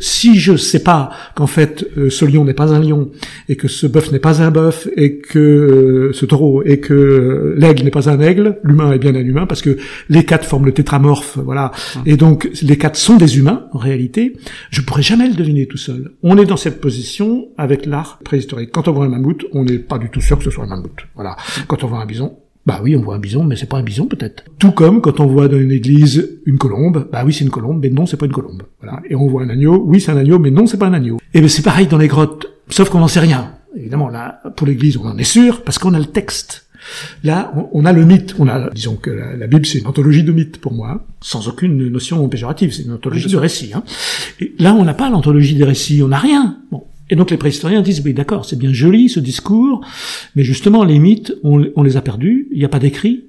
si je sais pas qu'en fait euh, ce lion n'est pas un lion et que ce bœuf n'est pas un bœuf et que euh, ce taureau et que l'aigle n'est pas un aigle, l'humain est bien un humain parce que les quatre forment le tétramorphe, voilà. Et donc les quatre sont des humains en réalité. Je pourrais jamais le deviner tout seul. On est dans cette position avec l'art préhistorique. Quand on voit un mammouth, on n'est pas du tout sûr que ce soit un mammouth. Voilà. Quand on voit un bison, bah oui, on voit un bison, mais c'est pas un bison peut-être. Tout comme quand on voit dans une église une colombe, bah oui c'est une colombe, mais non c'est pas une colombe. Voilà. Et on voit un agneau, oui c'est un agneau, mais non c'est pas un agneau. Et ben c'est pareil dans les grottes, sauf qu'on n'en sait rien. Évidemment là, pour l'église on en est sûr parce qu'on a le texte. Là, on a le mythe. On a, disons que la, Bible, c'est une anthologie de mythes pour moi, sans aucune notion péjorative. C'est une anthologie de récits. Hein. Et là, on n'a pas l'anthologie des récits. On n'a rien. Bon, et donc les préhistoriens disent, oui d'accord, c'est bien joli ce discours, mais justement les mythes, on, les a perdus, il n'y a pas d'écrit,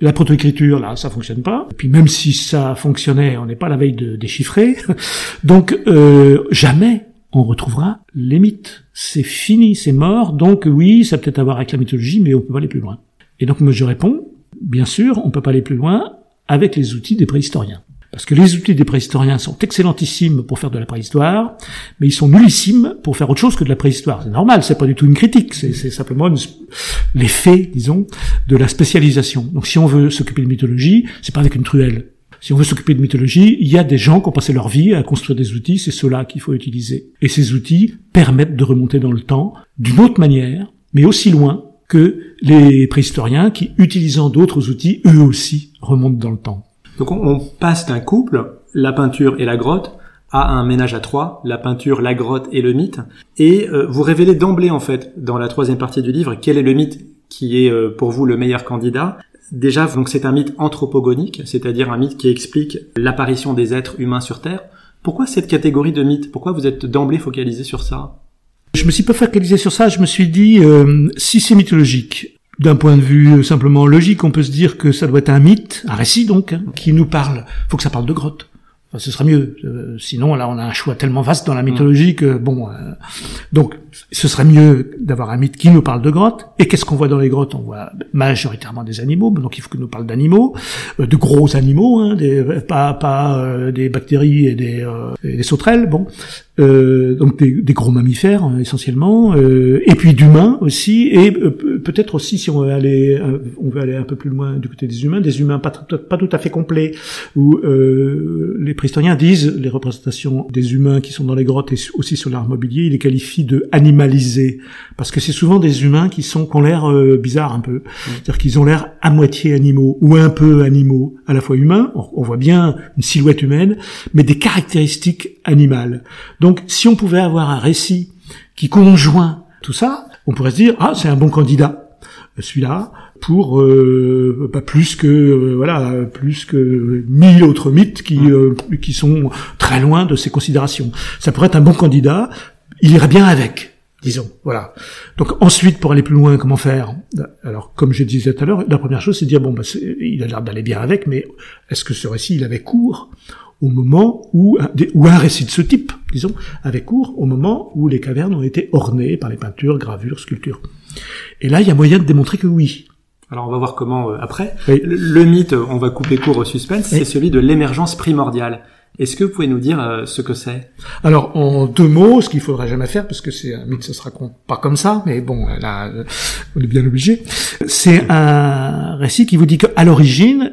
la protoécriture, là, ça fonctionne pas. Et puis même si ça fonctionnait, on n'est pas la veille de déchiffrer. donc euh, jamais on retrouvera les mythes. C'est fini, c'est mort. Donc oui, ça peut être à voir avec la mythologie, mais on peut pas aller plus loin. Et donc moi je réponds, bien sûr, on peut pas aller plus loin avec les outils des préhistoriens. Parce que les outils des préhistoriens sont excellentissimes pour faire de la préhistoire, mais ils sont nullissimes pour faire autre chose que de la préhistoire. C'est normal, c'est pas du tout une critique, c'est simplement l'effet, disons, de la spécialisation. Donc si on veut s'occuper de mythologie, c'est pas avec une truelle. Si on veut s'occuper de mythologie, il y a des gens qui ont passé leur vie à construire des outils, c'est ceux-là qu'il faut utiliser. Et ces outils permettent de remonter dans le temps d'une autre manière, mais aussi loin que les préhistoriens qui, utilisant d'autres outils, eux aussi remontent dans le temps. Donc on, passe d'un couple, la peinture et la grotte, à un ménage à trois, la peinture, la grotte et le mythe. Et euh, vous révélez d'emblée, en fait, dans la troisième partie du livre, quel est le mythe qui est euh, pour vous le meilleur candidat. Déjà, donc c'est un mythe anthropogonique, c'est-à-dire un mythe qui explique l'apparition des êtres humains sur Terre. Pourquoi cette catégorie de mythe Pourquoi vous êtes d'emblée focalisé sur ça? Je me suis pas focalisé sur ça. Je me suis dit, euh, si c'est mythologique, d'un point de vue euh, simplement logique, on peut se dire que ça doit être un mythe, un récit donc, hein, qui nous parle. Faut que ça parle de grotte. Enfin, ce sera mieux. Euh, sinon, là, on a un choix tellement vaste dans la mythologie que bon. Euh, donc, ce serait mieux d'avoir un mythe qui nous parle de grottes. Et qu'est-ce qu'on voit dans les grottes? On voit majoritairement des animaux, donc il faut que nous parle d'animaux, euh, de gros animaux, hein, des, pas, pas euh, des bactéries et des, et des sauterelles, bon, euh, donc des, gros mammifères hein, essentiellement, euh, et puis d'humains aussi, et euh, peut-être aussi si on veut aller, euh, on veut aller un peu plus loin du côté des humains, des humains pas, pas tout à fait complets, où les préhistoriens disent les représentations des humains qui sont dans les grottes et aussi sur l'art mobilier, ils les qualifient de animalisés, parce que c'est souvent des humains qui sont qui ont l'air bizarres un peu, c'est-à-dire qu'ils ont l'air à moitié animaux ou un peu animaux, à la fois humains, on, on voit bien une silhouette humaine, mais des caractéristiques animales. Donc, si on pouvait avoir un récit qui conjoint tout ça, on pourrait se dire ah c'est un bon candidat celui-là pour euh, pas plus que euh, voilà plus que mille autres mythes qui euh, qui sont très loin de ces considérations. Ça pourrait être un bon candidat. Il irait bien avec disons. Voilà. Donc ensuite, pour aller plus loin, comment faire? Alors, comme je disais tout à l'heure, la première chose, c'est de dire bon, bah, il a l'air d'aller bien avec, mais est-ce que ce récit, il avait cours au moment où, ou un récit de ce type, disons, avait cours au moment où les cavernes ont été ornées par les peintures, gravures, sculptures? Et là, il y a moyen de démontrer que oui. Alors on va voir comment euh, après. Le, mythe, on va couper court au suspense, c'est celui de l'émergence primordiale. Est-ce que vous pouvez nous dire euh, ce que c'est? Alors en deux mots, ce qu'il faudrait jamais faire, parce que c'est un mythe, ça se raconte pas comme ça, mais bon, là, on est bien obligé. C'est un récit qui vous dit qu'à l'origine,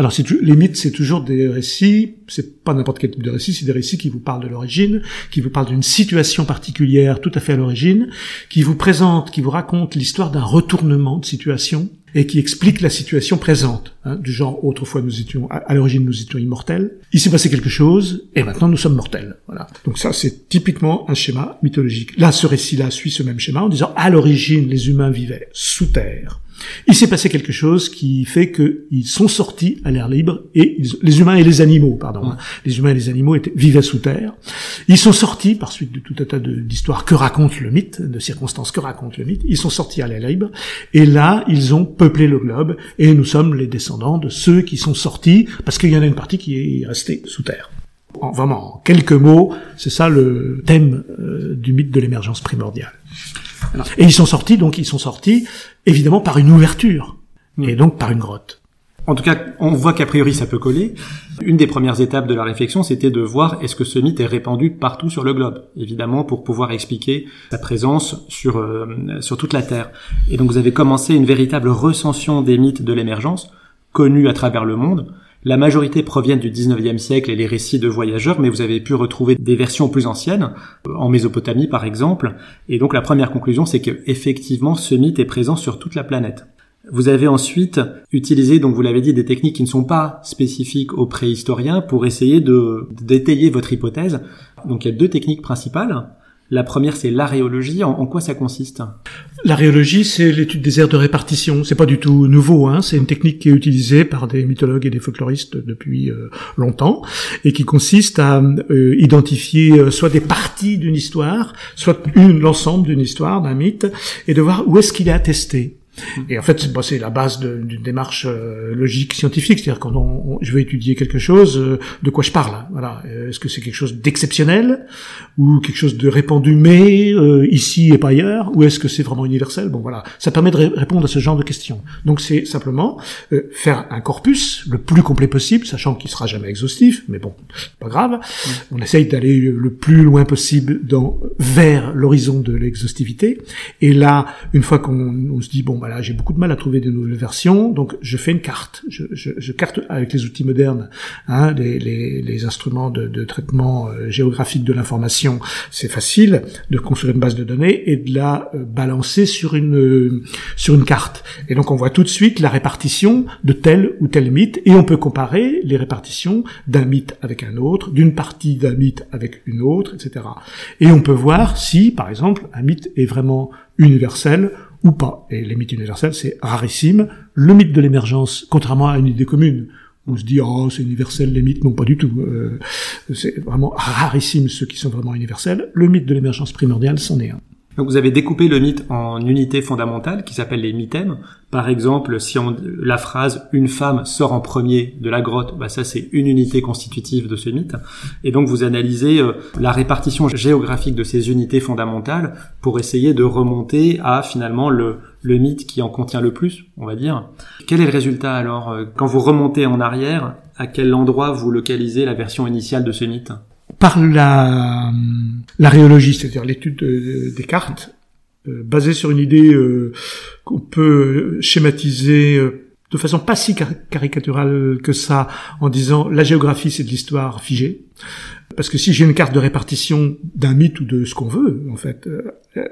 alors, les mythes, c'est toujours des récits, c'est pas n'importe quel type de récit, c'est des récits qui vous parlent de l'origine, qui vous parlent d'une situation particulière tout à fait à l'origine, qui vous présentent, qui vous racontent l'histoire d'un retournement de situation et qui explique la situation présente, hein, du genre autrefois nous étions à, l'origine nous étions immortels, il s'est passé quelque chose et maintenant nous sommes mortels. Voilà. Donc ça c'est typiquement un schéma mythologique. Là, ce récit-là suit ce même schéma en disant à l'origine les humains vivaient sous terre il s'est passé quelque chose qui fait qu'ils sont sortis à l'air libre et les humains et les animaux, pardon, hein. les humains et les animaux étaient, vivaient sous terre. Ils sont sortis par suite de tout un tas d'histoires que raconte le mythe, de circonstances que raconte le mythe. Ils sont sortis à l'air libre et là ils ont peuplé le globe et nous sommes les descendants de ceux qui sont sortis parce qu'il y en a une partie qui est restée sous terre. En, vraiment, en quelques mots, c'est ça le thème euh, du mythe de l'émergence primordiale. Et ils sont sortis, donc ils sont sortis évidemment par une ouverture, et donc par une grotte. En tout cas, on voit qu'a priori ça peut coller. Une des premières étapes de la réflexion, c'était de voir est-ce que ce mythe est répandu partout sur le globe, évidemment pour pouvoir expliquer sa présence sur euh, sur toute la Terre. Et donc vous avez commencé une véritable recension des mythes de l'émergence connus à travers le monde la majorité proviennent du 19e siècle et les récits de voyageurs, mais vous avez pu retrouver des versions plus anciennes, euh, en Mésopotamie par exemple. Et donc la première conclusion, c'est que effectivement ce mythe est présent sur toute la planète. Vous avez ensuite utilisé, donc vous l'avez dit, des techniques qui ne sont pas spécifiques aux préhistoriens pour essayer de d'étayer votre hypothèse. Donc il y a deux techniques principales. La première, c'est l'aréologie. En, quoi ça consiste? L'aréologie, c'est l'étude des aires de répartition. C'est pas du tout nouveau. Hein. C'est une technique qui est utilisée par des mythologues et des folkloristes depuis euh, longtemps et qui consiste à euh, identifier euh, soit des parties d'une histoire, soit une l'ensemble d'une histoire, d'un mythe, et de voir où est-ce qu'il est attesté. Et en fait, c'est la base d'une démarche euh, logique scientifique, c'est-à-dire quand on, je veux étudier quelque chose, euh, de quoi je parle. Voilà, euh, est-ce que c'est quelque chose d'exceptionnel ou quelque chose de répandu, mais ici et pas ailleurs, ou est-ce que c'est vraiment universel? Bon, voilà, ça permet de répondre à ce genre de questions. Donc, c'est simplement faire un corpus le plus complet possible, sachant qu'il sera jamais exhaustif, mais bon, pas grave. Mm. On essaye d'aller le plus loin possible dans vers l'horizon de l'exhaustivité. Et là, une fois qu'on se dit bon, voilà, j'ai beaucoup de mal à trouver de nouvelles versions, donc je fais une carte. Je, je, je carte avec les outils modernes, hein, les, les, les, instruments de, de traitement euh, géographique de l'information. C'est facile de construire une base de données et de la euh, balancer sur une euh, sur une carte. Et donc on voit tout de suite la répartition de tel ou tel mythe, et on peut comparer les répartitions d'un mythe avec un autre, d'une partie d'un mythe avec une autre, etc. Et on peut voir si, par exemple, un mythe est vraiment universel ou pas. Et les mythes universels, c'est rarissime. Le mythe de l'émergence, contrairement à une idée commune, on se dit oh c'est universel les mythes, non pas du tout. Euh, c'est vraiment rarissime ceux qui sont vraiment universels. Le mythe de l'émergence primordiale, c'en est un. Donc vous avez découpé le mythe en unités fondamentales qui s'appellent les mythèmes. Par exemple, si on, la phrase une femme sort en premier de la grotte, bah ça c'est une unité constitutive de ce mythe. Et donc vous analysez euh, la répartition géographique de ces unités fondamentales pour essayer de remonter à finalement le, le mythe qui en contient le plus, on va dire. Quel est le résultat alors euh, quand vous remontez en arrière À quel endroit vous localisez la version initiale de ce mythe? Par la, la rhéologie, c'est-à-dire l'étude des cartes, euh, basée sur une idée euh, qu'on peut schématiser euh, de façon pas si caricaturale que ça, en disant la géographie c'est de l'histoire figée. Parce que si j'ai une carte de répartition d'un mythe ou de ce qu'on veut, en fait,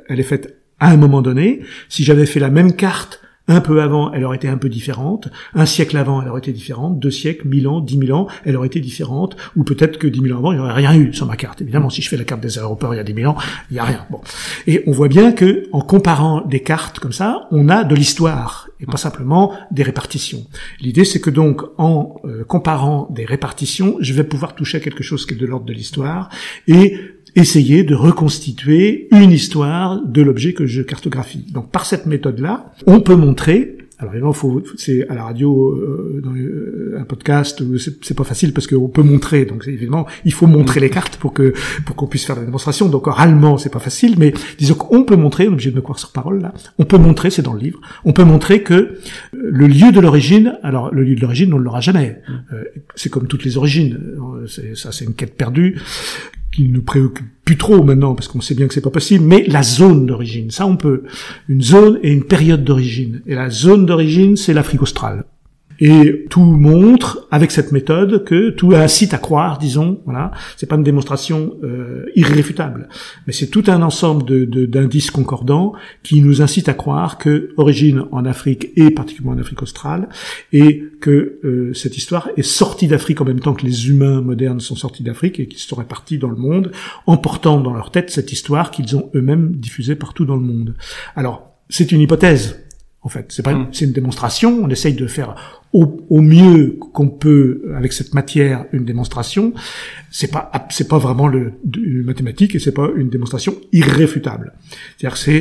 elle est faite à un moment donné. Si j'avais fait la même carte un peu avant, elle aurait été un peu différente. Un siècle avant, elle aurait été différente. Deux siècles, mille ans, dix mille ans, elle aurait été différente. Ou peut-être que dix mille ans avant, il n'y aurait rien eu sur ma carte. Évidemment, si je fais la carte des aéroports il y a dix mille ans, il n'y a rien. Bon. Et on voit bien que, en comparant des cartes comme ça, on a de l'histoire et pas simplement des répartitions. L'idée, c'est que donc, en euh, comparant des répartitions, je vais pouvoir toucher à quelque chose qui est de l'ordre de l'histoire et essayer de reconstituer une histoire de l'objet que je cartographie. Donc par cette méthode-là, on peut montrer alors évidemment, c'est à la radio, euh, dans euh, un podcast, euh, c'est pas facile parce qu'on peut montrer. Donc évidemment, il faut montrer les cartes pour que pour qu'on puisse faire la démonstration. Donc oralement, c'est pas facile, mais disons qu'on peut montrer, on est obligé de me croire sur parole là. On peut montrer, c'est dans le livre. On peut montrer que le lieu de l'origine, alors le lieu de l'origine, on ne l'aura jamais. c'est comme toutes les origines. Ça, c'est une quête perdue qui ne nous préoccupe plus trop maintenant, parce qu'on sait bien que c'est pas possible, mais la zone d'origine, ça on peut. Une zone et une période d'origine. Et la zone d'origine, c'est l'Afrique australe. Et tout montre, avec cette méthode, que tout incite à croire, disons, voilà, c'est pas une démonstration euh, irréfutable, mais c'est tout un ensemble d'indices de, concordants qui nous incite à croire que origine en Afrique et particulièrement en Afrique australe, et que euh, cette histoire est sortie d'Afrique en même temps que les humains modernes sont sortis d'Afrique et qu'ils sont répartis dans le monde, emportant dans leur tête cette histoire qu'ils ont eux-mêmes diffusée partout dans le monde. Alors, c'est une hypothèse, en fait. C'est pas, mmh. c'est une démonstration. On essaye de faire au, au mieux qu'on peut avec cette matière une démonstration. C'est pas c'est pas vraiment le, le mathématique et c'est pas une démonstration irréfutable. C'est-à-dire c'est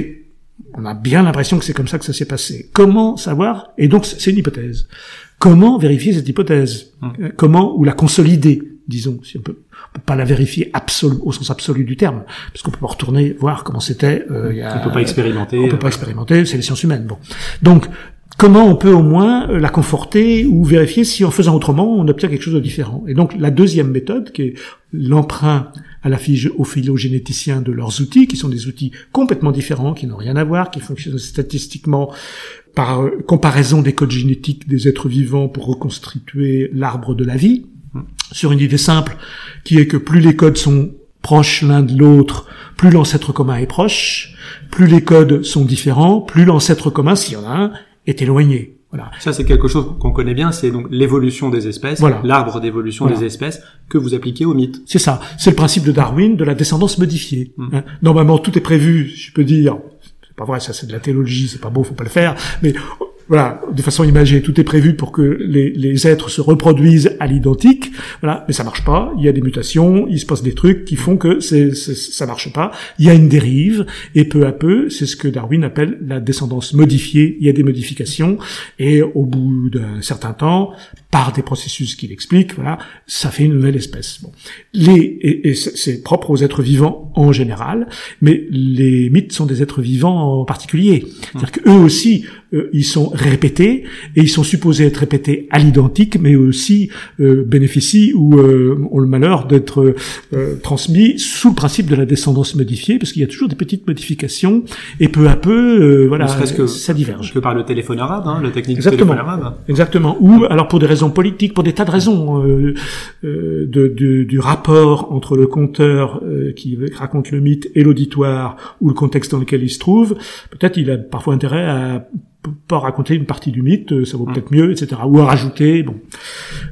on a bien l'impression que c'est comme ça que ça s'est passé. Comment savoir? Et donc c'est une hypothèse. Comment vérifier cette hypothèse? Hum. euh, Comment ou la consolider, disons, si on peut pas la vérifier absolu, au sens absolu du terme, parce qu'on peut pas retourner voir comment c'était. Euh, on peut pas expérimenter. On peut pas expérimenter, c'est les sciences humaines. Bon, donc comment on peut au moins euh, la conforter ou vérifier si en faisant autrement, on obtient quelque chose de différent? Et donc la deuxième méthode, qui est l'emprunt à la fiche aux phylogénéticiens de leurs outils, qui sont des outils complètement différents, qui n'ont rien à voir, qui fonctionnent statistiquement par euh, comparaison des codes génétiques des êtres vivants pour reconstituer l'arbre de la vie, sur une idée simple, qui est que plus les codes sont proches l'un de l'autre, plus l'ancêtre commun est proche, plus les codes sont différents, plus l'ancêtre commun, s'il y en a un, est éloigné. Voilà. Ça, c'est quelque chose qu'on connaît bien, c'est donc l'évolution des espèces, voilà. l'arbre d'évolution des espèces que vous appliquez au mythe. C'est ça. C'est le principe de Darwin de la descendance modifiée. Hmm. Hein. Normalement, tout est prévu, je peux dire. C'est pas vrai, ça c'est de la théologie, c'est pas beau, faut pas le faire. Mais voilà, de façon imagée, tout est prévu pour que les, les êtres se reproduisent à l'identique, voilà, mais ça marche pas. Il y a des mutations, il se passe des trucs qui font que c'est, ça marche pas. Il y a une dérive, et peu à peu, c'est ce que Darwin appelle la descendance modifiée. Il y a des modifications, et au bout d'un certain temps, par des processus qu'il explique, voilà, ça fait une nouvelle espèce. Bon. Les, et, et c'est propre aux êtres vivants en général, mais les mythes sont des êtres vivants en particulier. C'est-à-dire qu'eux aussi, euh, ils sont répétés et ils sont supposés être répétés à l'identique, mais aussi euh, bénéficient ou euh, ont le malheur d'être euh, transmis sous le principe de la descendance modifiée, parce qu'il y a toujours des petites modifications et peu à peu, voilà, que, ça diverge. Que par le téléphone arabe, hein, le technique Exactement. du téléphone arabe. Exactement. Ou alors pour des raisons politiques, pour des tas de raisons de, de, du rapport entre le conteur qui raconte le mythe et l'auditoire ou le contexte dans lequel il se trouve, peut-être il a parfois intérêt à pas raconter une partie du mythe, euh, ça vaut peut-être mieux, etc. Ou à rajouter, bon.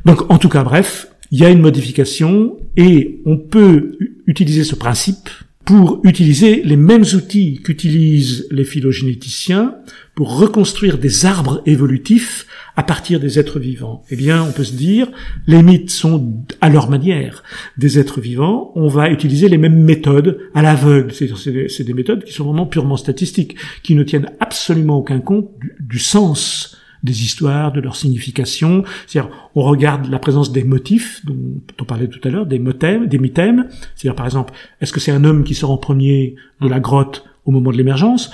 Donc, en tout cas, bref, il y a une modification et on peut utiliser ce principe pour utiliser les mêmes outils qu'utilisent les phylogénéticiens pour reconstruire des arbres évolutifs à partir des êtres vivants. Eh bien, on peut se dire, les mythes sont à leur manière des êtres vivants, on va utiliser les mêmes méthodes à l'aveugle. C'est des, méthodes qui sont vraiment purement statistiques, qui ne tiennent absolument aucun compte du sens des histoires, de leur signification. C'est-à-dire, on regarde la présence des motifs dont on parlait tout à l'heure, des des mythèmes. C'est-à-dire, par exemple, est-ce que c'est un homme qui sort en premier de la grotte au moment de l'émergence,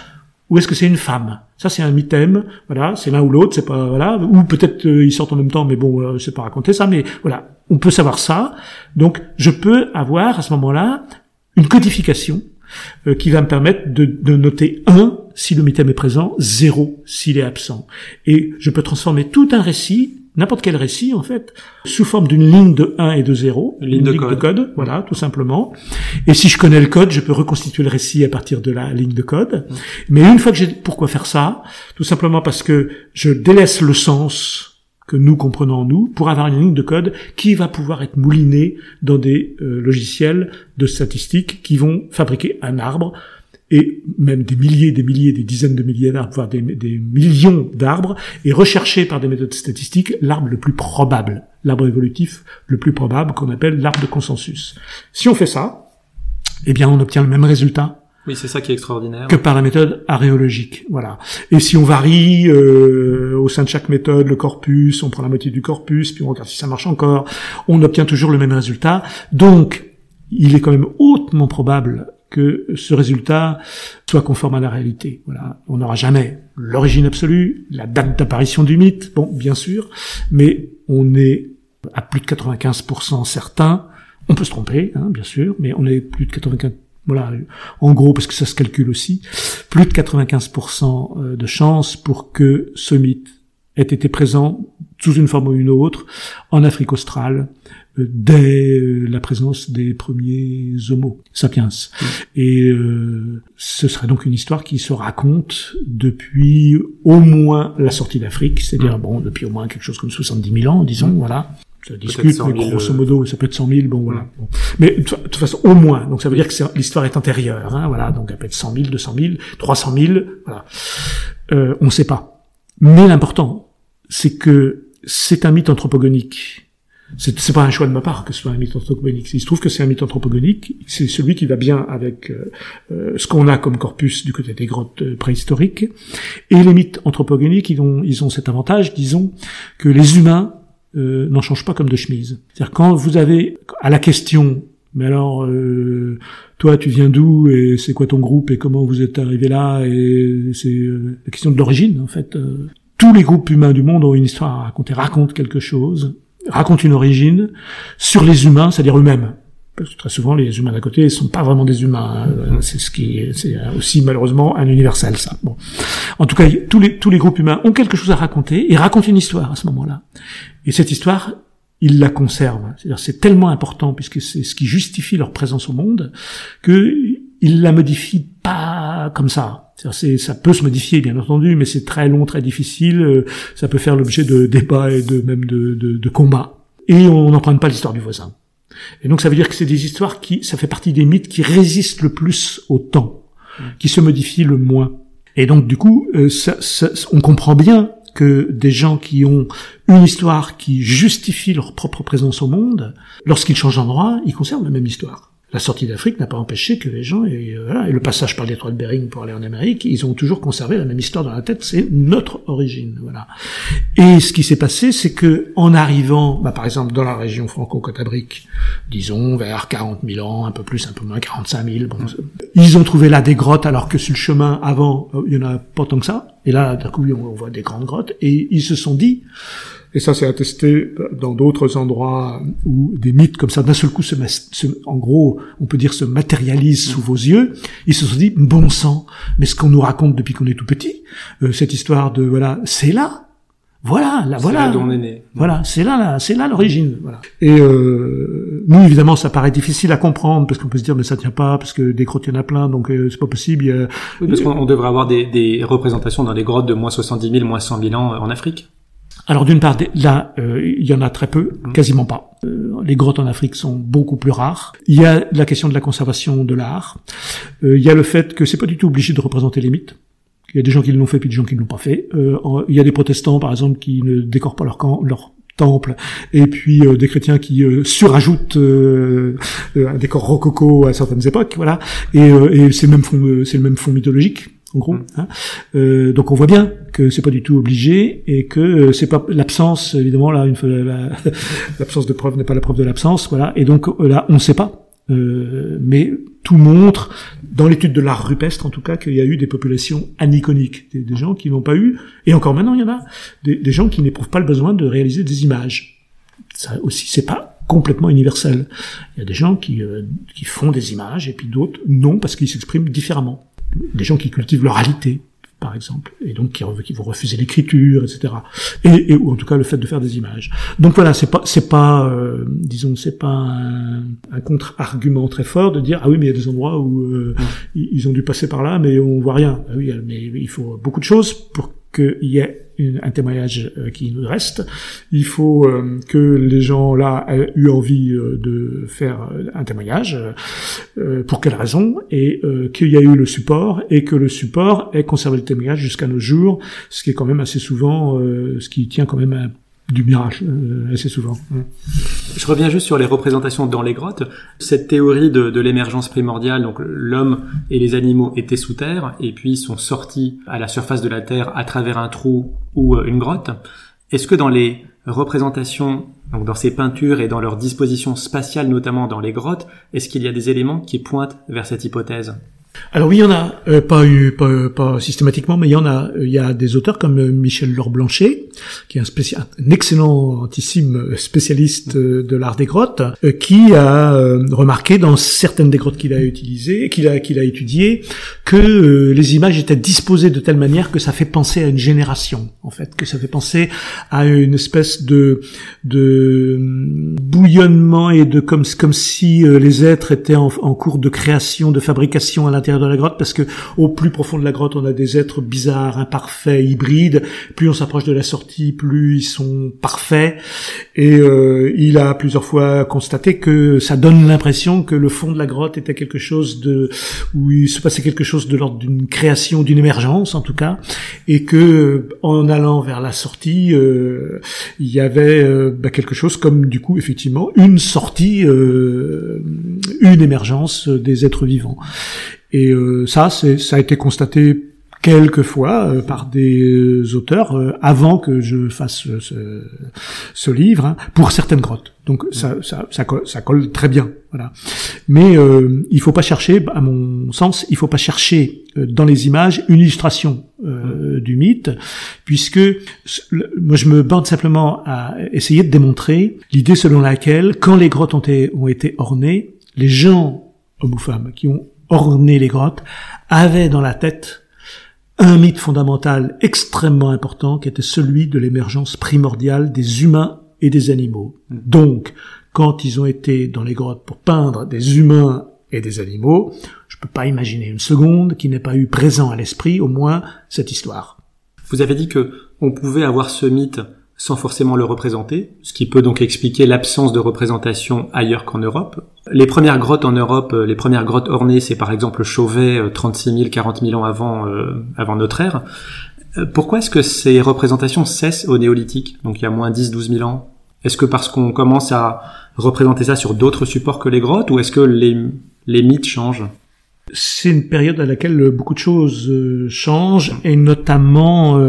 ou est-ce que c'est une femme? Ça, c'est un mythème. Voilà, c'est l'un ou l'autre. C'est pas voilà. Ou peut-être euh, ils sortent en même temps, mais bon, euh, c'est pas raconter ça. Mais voilà, on peut savoir ça. Donc, je peux avoir à ce moment-là une codification euh, qui va me permettre de, de noter 1 si le mythème est présent, 0 s'il est absent. Et je peux transformer tout un récit n'importe quel récit en fait, sous forme d'une ligne de 1 et de 0, une ligne, de, code. de, code. voilà, tout simplement. Et si je connais le code, je peux reconstituer le récit à partir de la ligne de code. Mm. Mais une fois que j'ai pourquoi faire ça Tout simplement parce que je délaisse le sens que nous comprenons nous pour avoir une ligne de code qui va pouvoir être moulinée dans des euh, logiciels de statistiques qui vont fabriquer un arbre et même des milliers, des milliers, des dizaines de milliers d'arbres, voire des, des millions d'arbres, et rechercher par des méthodes statistiques l'arbre le plus probable, l'arbre évolutif le plus probable qu'on appelle l'arbre de consensus. Si on fait ça, eh bien on obtient le même résultat oui, c'est ça qui est extraordinaire. Que par la méthode aréologique, voilà. Et si on varie euh, au sein de chaque méthode le corpus, on prend la moitié du corpus, puis on regarde si ça marche encore, on obtient toujours le même résultat. Donc, il est quand même hautement probable que ce résultat soit conforme à la réalité. Voilà, on n'aura jamais l'origine absolue, la date d'apparition du mythe, bon, bien sûr, mais on est à plus de 95% certain. On peut se tromper, hein, bien sûr, mais on est plus de 95 voilà, en gros, parce que ça se calcule aussi, plus de 95% euh, de chances pour que ce mythe ait été présent sous une forme ou une autre en Afrique australe euh, dès euh, la présence des premiers Homo sapiens. Et ce serait donc une histoire qui se raconte depuis au moins la sortie d'Afrique, c'est-à-dire bon depuis au moins quelque chose comme 70 000 ans, disons, voilà ça discute, mais grosso modo, ça peut être 100 000, bon voilà. Mais de toute façon, au moins, donc ça veut dire que l'histoire est antérieure, hein, voilà, donc elle peut être 100 000, 200 000, 300 000, voilà. Euh, on ne sait pas. Mais l'important, c'est que c'est un mythe anthropogonique. C'est pas un choix de ma part que ce soit un mythe anthropogonique. Il se trouve que c'est un mythe anthropogonique, c'est celui qui va bien avec euh, euh ce qu'on a comme corpus du côté des grottes euh, préhistoriques. Et les mythes anthropogoniques, ils ont, ils ont cet avantage, disons, que les humains euh, n'en change pas comme de chemise. C'est-à-dire quand vous avez à la question, mais alors euh, toi tu viens d'où et c'est quoi ton groupe et comment vous êtes arrivé là et c'est euh, la question de l'origine en fait. Tous les groupes humains du monde ont une histoire à raconter, racontent quelque chose, racontent une origine sur les humains, c'est-à-dire eux-mêmes. Parce que très souvent, les humains d'à côté ne sont pas vraiment des humains. Hein. C'est ce qui, c'est aussi malheureusement un universel, ça. Bon, en tout cas, tous les tous les groupes humains ont quelque chose à raconter et racontent une histoire à ce moment-là. Et cette histoire, ils la conservent. C'est-à-dire, c'est tellement important puisque c'est ce qui justifie leur présence au monde que ils la modifient pas comme ça. C'est, ça peut se modifier, bien entendu, mais c'est très long, très difficile. Euh, ça peut faire l'objet de débats et de même de, de, de combats. Et on n'emprunte pas l'histoire du voisin. Et donc ça veut dire que c'est des histoires qui, ça fait partie des mythes qui résistent le plus au temps, qui se modifient le moins. Et donc du coup, euh, ça, on comprend bien que des gens qui ont une histoire qui justifie leur propre présence au monde, lorsqu'ils changent d'endroit, ils conservent la même histoire la sortie d'Afrique n'a pas empêché que les gens, et, euh, voilà, et le passage par le détroit de Bering pour aller en Amérique, ils ont toujours conservé la même histoire dans la tête, c'est notre origine, voilà. Et ce qui s'est passé, c'est que en arrivant, bah, par exemple, dans la région franco-catabrique, disons vers 40 000 ans, un peu plus, un peu moins, 45 000, bon, ils ont trouvé là des grottes, alors que sur le chemin avant, euh, il y en a pas tant que ça. Et là, d'un coup, on voit des grandes grottes, et ils se sont dit, et ça, c'est attesté dans d'autres endroits où des mythes comme ça, d'un seul coup, se, en gros, on peut dire, se matérialisent sous vos yeux. Ils se sont dit, bon sang, mais ce qu'on nous raconte depuis qu'on est tout petit, euh, cette histoire de, voilà, c'est là. Voilà, là, voilà. Là on est né. Voilà, c'est là, là c'est là l'origine. Voilà. Et euh, nous, évidemment, ça paraît difficile à comprendre parce qu'on peut se dire, mais ça tient pas parce que des grottes, il y en a plein, donc euh, c'est pas possible. Oui, parce qu'on devrait avoir des, des représentations dans les grottes de moins 70 000, moins 100 000 ans en Afrique. Alors d'une part, là, euh, il y en a très peu, mmh. quasiment pas. Euh, les grottes en Afrique sont beaucoup plus rares. Il y a la question de la conservation de l'art. Euh, il y a le fait que c'est pas du tout obligé de représenter les mythes. Il y a des gens qui l'ont fait, puis des gens qui ne l'ont pas fait. il y a des protestants, par exemple, qui ne décorent pas leur, camp, leur temple, et puis des chrétiens qui surajoutent un décor rococo à certaines époques, voilà. Et, et c'est le même fond, c'est le même fond mythologique en gros. Mm. Hein. Donc on voit bien que c'est pas du tout obligé et que euh, c'est pas l'absence évidemment là une l'absence de preuve n'est pas la preuve de l'absence voilà. Et donc euh, là on ne sait pas. Euh, mais tout montre dans l'étude de l'art rupestre en tout cas qu'il y a eu des populations aniconiques des, gens qui n'ont pas eu et encore maintenant il y en a des, des gens qui n'éprouvent pas le besoin de réaliser des images. Ça aussi c'est pas complètement universel. Il y a des gens qui, qui font des images et puis d'autres non parce qu'ils s'expriment différemment. Des gens qui cultivent l'oralité, par exemple, et donc qui, qui vont refuser l'écriture, etc. Et, et, ou en tout cas le fait de faire des images. Donc voilà, c'est pas, c'est pas, euh, disons, c'est pas un, un contre-argument très fort de dire ah oui mais il y a des endroits où euh, ils ont dû passer par là mais on voit rien. Ah oui, mais il faut beaucoup de choses pour qu'il y ait un témoignage euh, qui nous reste. Il faut euh, que les gens là aient eu envie euh, de faire un témoignage. pour quelle raison? Et qu'il y a eu le support et que le support ait conservé le témoignage jusqu'à nos jours, ce qui est quand même assez souvent, ce qui tient quand même du miracle euh, assez souvent. Je reviens juste sur les représentations dans les grottes. Cette théorie de, de l'émergence primordiale, donc l'homme et les animaux étaient sous terre et puis sont sortis à la surface de la terre à travers un trou ou euh, une grotte. Est-ce que dans les représentations, donc dans ces peintures et dans leur disposition spatiale, notamment dans les grottes, est-ce qu'il y a des éléments qui pointent vers cette hypothèse? Alors oui, il y en a, euh, pas, pas, pas, systématiquement, mais il y en a. Il y a des auteurs comme euh, Michel Laure Blanchet, qui est un, spécial, un excellentissime spécialiste euh, de l'art des grottes, qui a remarqué dans certaines des grottes qu'il a utilisées, qu'il a, qu'il a étudiées, que les images étaient disposées de telle manière que ça fait penser à une génération, en fait, que ça fait penser à une espèce de, de bouillonnement et de comme, comme si les êtres étaient en, en cours de création, de fabrication à l'intérieur de la grotte parce que au plus profond de la grotte, on a des êtres bizarres, imparfaits, hybrides. Plus on s'approche de la sortie, plus ils sont parfaits. Et euh, il a plusieurs fois constaté que ça donne l'impression que le fond de la grotte était quelque chose de où il se passait quelque chose de l'ordre d'une création, d'une émergence en tout cas, et que en allant vers la sortie, euh, il y avait euh, bah, quelque chose comme du coup effectivement une sortie, une émergence des êtres vivants. Et euh, ça, ça a été constaté quelques fois euh, par des auteurs euh, avant que je fasse ce, ce livre hein, pour certaines grottes. Donc ça, ça, ça, colle, ça colle très bien, voilà. Mais euh, il faut pas chercher, à mon sens, il faut pas chercher dans les images une illustration du mythe, puisque moi je me bande simplement à essayer de démontrer l'idée selon laquelle quand les grottes ont été, ont été ornées, les gens hommes ou femmes qui ont orné les grottes, avait dans la tête un mythe fondamental extrêmement important qui était celui de l'émergence primordiale des humains et des animaux. Donc, quand ils ont été dans les grottes pour peindre des humains et des animaux, je ne peux pas imaginer une seconde qui n'ait pas eu présent à l'esprit au moins cette histoire. Vous avez dit que on pouvait avoir ce mythe sans forcément le représenter, ce qui peut donc expliquer l'absence de représentation ailleurs qu'en Europe. Les premières grottes en Europe, euh, les premières grottes ornées, c'est par exemple Chauvet, 36 000, 40 000 ans avant, euh, avant notre ère. Euh, pourquoi est-ce que ces représentations cessent au néolithique, donc il y a moins 10, 12 000 ans? Est-ce que parce qu'on commence à représenter ça sur d'autres supports que les grottes, ou est-ce que les, les mythes changent? C'est une période à laquelle beaucoup de choses changent, et notamment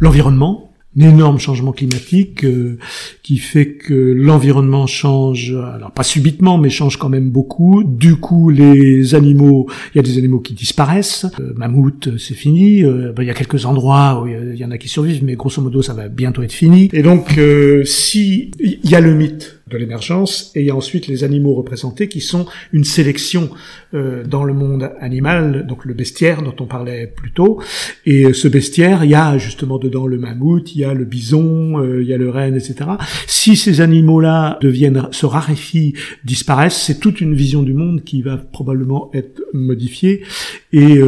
l'environnement un énorme changement climatique euh, qui fait que l'environnement change, alors pas subitement, mais change quand même beaucoup. Du coup, les animaux, il y a des animaux qui disparaissent. Euh, mammouth, c'est fini. Euh, ben, il y a quelques endroits où il y en a qui survivent, mais grosso modo, ça va bientôt être fini. Et donc, si il y a le mythe de l'émergence, et il y a ensuite les animaux représentés qui sont une sélection euh, dans le monde animal, donc le bestiaire dont on parlait plus tôt. Et euh, ce bestiaire, il y a justement dedans le mammouth, il y a le bison, euh, il y a le renne, etc. Si ces animaux-là deviennent, se raréfient, disparaissent, c'est toute une vision du monde qui va probablement être modifiée. Et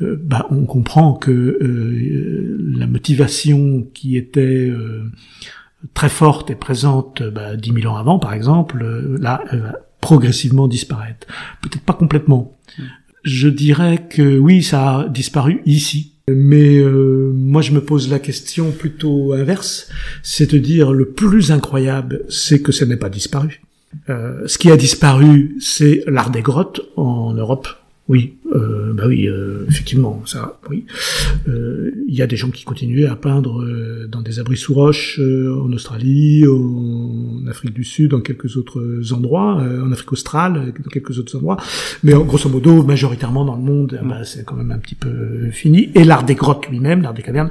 bah, on comprend que la motivation qui était très forte et présente bah, 10 000 ans avant, par exemple, là, elle va progressivement disparaître. Peut-être pas complètement. Je dirais que oui, ça a disparu ici. Mais euh, moi, je me pose la question plutôt inverse, c'est de dire le plus incroyable, c'est que ça n'est pas disparu. Euh, ce qui a disparu, c'est l'art des grottes en Europe, oui, euh, bah oui, euh, effectivement, ça, oui. Euh, il y a des gens qui continuaient à peindre euh, dans des abris sous roches en Australie, en Afrique du Sud, dans quelques autres endroits, en Afrique australe, dans quelques autres endroits. Mais grosso modo, majoritairement dans le monde, bah, c'est quand même un petit peu fini. Et l'art des grottes lui-même, l'art des cavernes,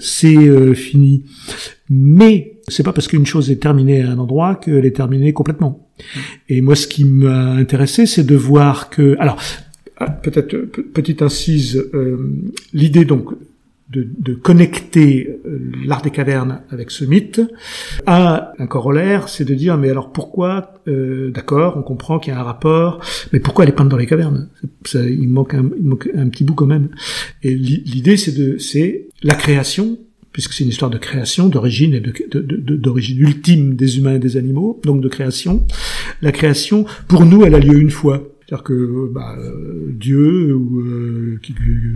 c'est fini. Mais c'est pas parce qu'une chose est terminée à un endroit qu'elle est terminée complètement. Et moi, ce qui m'a intéressé, c'est de voir que, alors, ah, peut-être petite incise, euh, l'idée donc de, de connecter euh, l'art des cavernes avec ce mythe un corollaire, c'est de dire mais alors pourquoi, euh, d'accord, on comprend qu'il y a un rapport, mais pourquoi elle est peinte dans les cavernes? Ça, il, manque un, il manque un petit bout quand même. Et l'idée c'est de c'est la création puisque c'est une histoire de création, d'origine et d'origine ultime des humains et des animaux, donc de création. La création, pour nous, elle a lieu une fois. C'est-à-dire que bah, Dieu ou euh,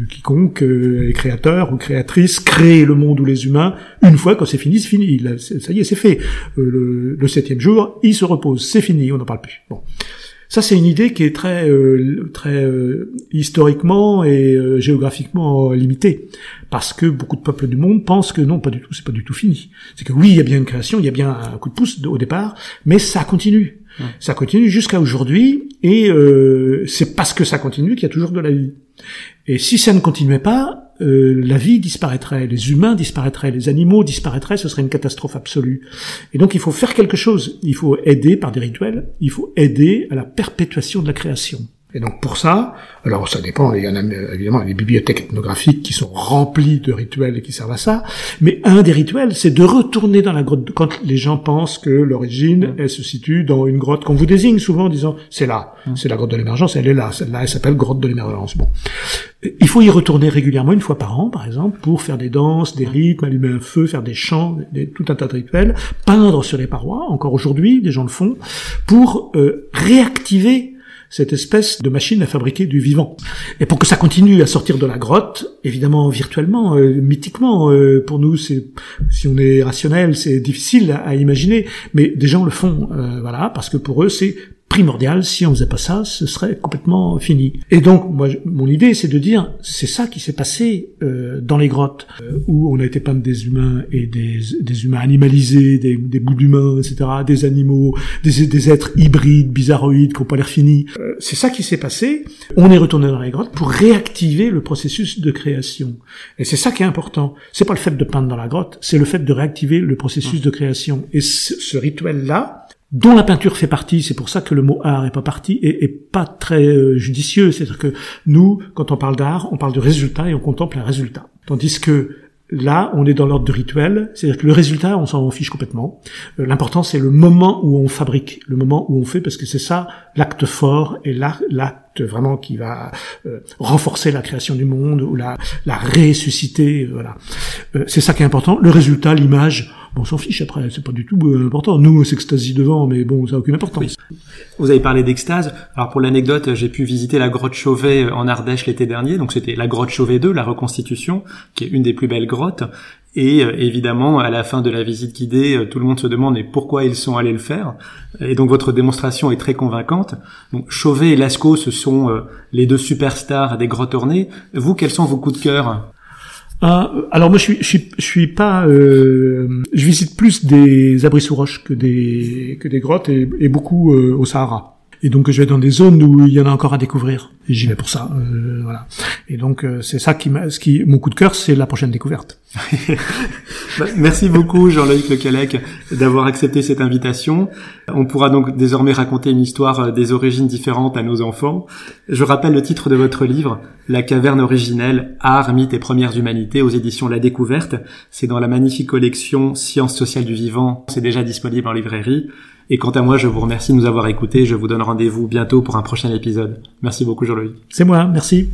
quiconque euh, est créateur ou créatrice crée le monde ou les humains une fois quand c'est fini, c'est fini. ça y est, c'est fait. Euh, le, septième jour, il se repose, c'est fini, on n'en parle plus. Bon. Ça, c'est une idée qui est très, très historiquement et géographiquement limitée, parce que beaucoup de peuples du monde pensent que non, pas du tout, c'est pas du tout fini. C'est que oui, il y a bien une création, il y a bien un coup de pouce au départ, mais ça continue. Ça continue jusqu'à aujourd'hui, et euh, c'est parce que ça continue qu'il y a toujours de la vie. Et si ça ne continuait pas, euh, la vie disparaîtrait, les humains disparaîtraient, les animaux disparaîtraient, ce serait une catastrophe absolue. Et donc il faut faire quelque chose, il faut aider par des rituels, il faut aider à la perpétuation de la création. Et donc pour ça, alors ça dépend, il y en a évidemment les bibliothèques ethnographiques qui sont remplies de rituels et qui servent à ça, mais un des rituels, c'est de retourner dans la grotte quand les gens pensent que l'origine, elle se situe dans une grotte qu'on vous désigne souvent en disant c'est là, c'est la grotte de l'émergence, elle est là, celle-là, elle s'appelle grotte de l'émergence. Bon, il faut y retourner régulièrement, une fois par an par exemple, pour faire des danses, des rythmes, allumer un feu, faire des chants, tout un tas de rituels, peindre sur les parois, encore aujourd'hui, des gens le font, pour euh, réactiver cette espèce de machine à fabriquer du vivant. Et pour que ça continue à sortir de la grotte, évidemment virtuellement, euh, mythiquement, euh, pour nous, c'est si on est rationnel, c'est difficile à, imaginer, mais des gens le font, euh, voilà, parce que pour eux, c'est primordial. Si on faisait pas ça, ce serait complètement fini. Et donc, moi, mon idée, c'est de dire, c'est ça qui s'est passé euh, dans les grottes euh, où on a été peindre des humains et des, des humains animalisés, des, des bouts d'humains, etc., des animaux, des, des êtres hybrides, bizarroïdes, qui n'ont pas l'air finis. Euh, c'est ça qui s'est passé. On est retourné dans les grottes pour réactiver le processus de création. Et c'est ça qui est important. C'est pas le fait de peindre dans la grotte, c'est le fait de réactiver le processus de création. Et ce rituel-là, dont la peinture fait partie, c'est pour ça que le mot art est pas parti et, et pas très euh, judicieux. C'est-à-dire que nous, quand on parle d'art, on parle de résultat et on contemple un résultat. Tandis que Là, on est dans l'ordre de rituel, c'est-à-dire que le résultat, on s'en fiche complètement. Euh, l'important, c'est le moment où on fabrique, le moment où on fait, parce que c'est ça l'acte fort et l'acte vraiment qui va euh, renforcer la création du monde ou la ressusciter. Voilà, c'est ça qui est important. Le résultat, l'image, on s'en fiche après, c'est pas du tout euh, important. Nous, on s'extasie devant, mais bon, ça n'a aucune importance. Vous avez parlé d'extase. Alors pour l'anecdote, j'ai pu visiter la grotte Chauvet euh, en Ardèche l'été dernier. Donc c'était la grotte Chauvet 2, la reconstitution, qui est une des plus belles grottes. Et euh, évidemment, à la fin de la visite guidée, tout le monde se demande pourquoi ils sont allés le faire? Et donc votre démonstration est très convaincante. Donc Chauvet et Lascaux, ce sont les deux superstars des grottes ornées. Vous, quels sont vos coups de cœur? Ah, alors moi je suis je suis, je suis pas euh, je visite plus des abris sous roches que des que des grottes et, et beaucoup euh, au Sahara. Et donc je vais dans des zones où il y en a encore à découvrir. Et j'y vais pour ça, euh, voilà. Et donc euh, c'est ça qui ce qui, mon coup de cœur, c'est la prochaine découverte. Bah, merci beaucoup Jean-Loïc Lecalec d'avoir accepté cette invitation. On pourra donc désormais raconter une histoire euh, des origines différentes à nos enfants. Je rappelle le titre de votre livre, La caverne originelle, art, mythe et premières humanités aux éditions La Découverte. C'est dans la magnifique collection Sciences sociales du vivant. C'est déjà disponible en librairie. Et quant à moi, je vous remercie de nous avoir écoutés. Je vous donne rendez-vous bientôt pour un prochain épisode. Merci beaucoup, Jean-Louis. C'est moi, merci.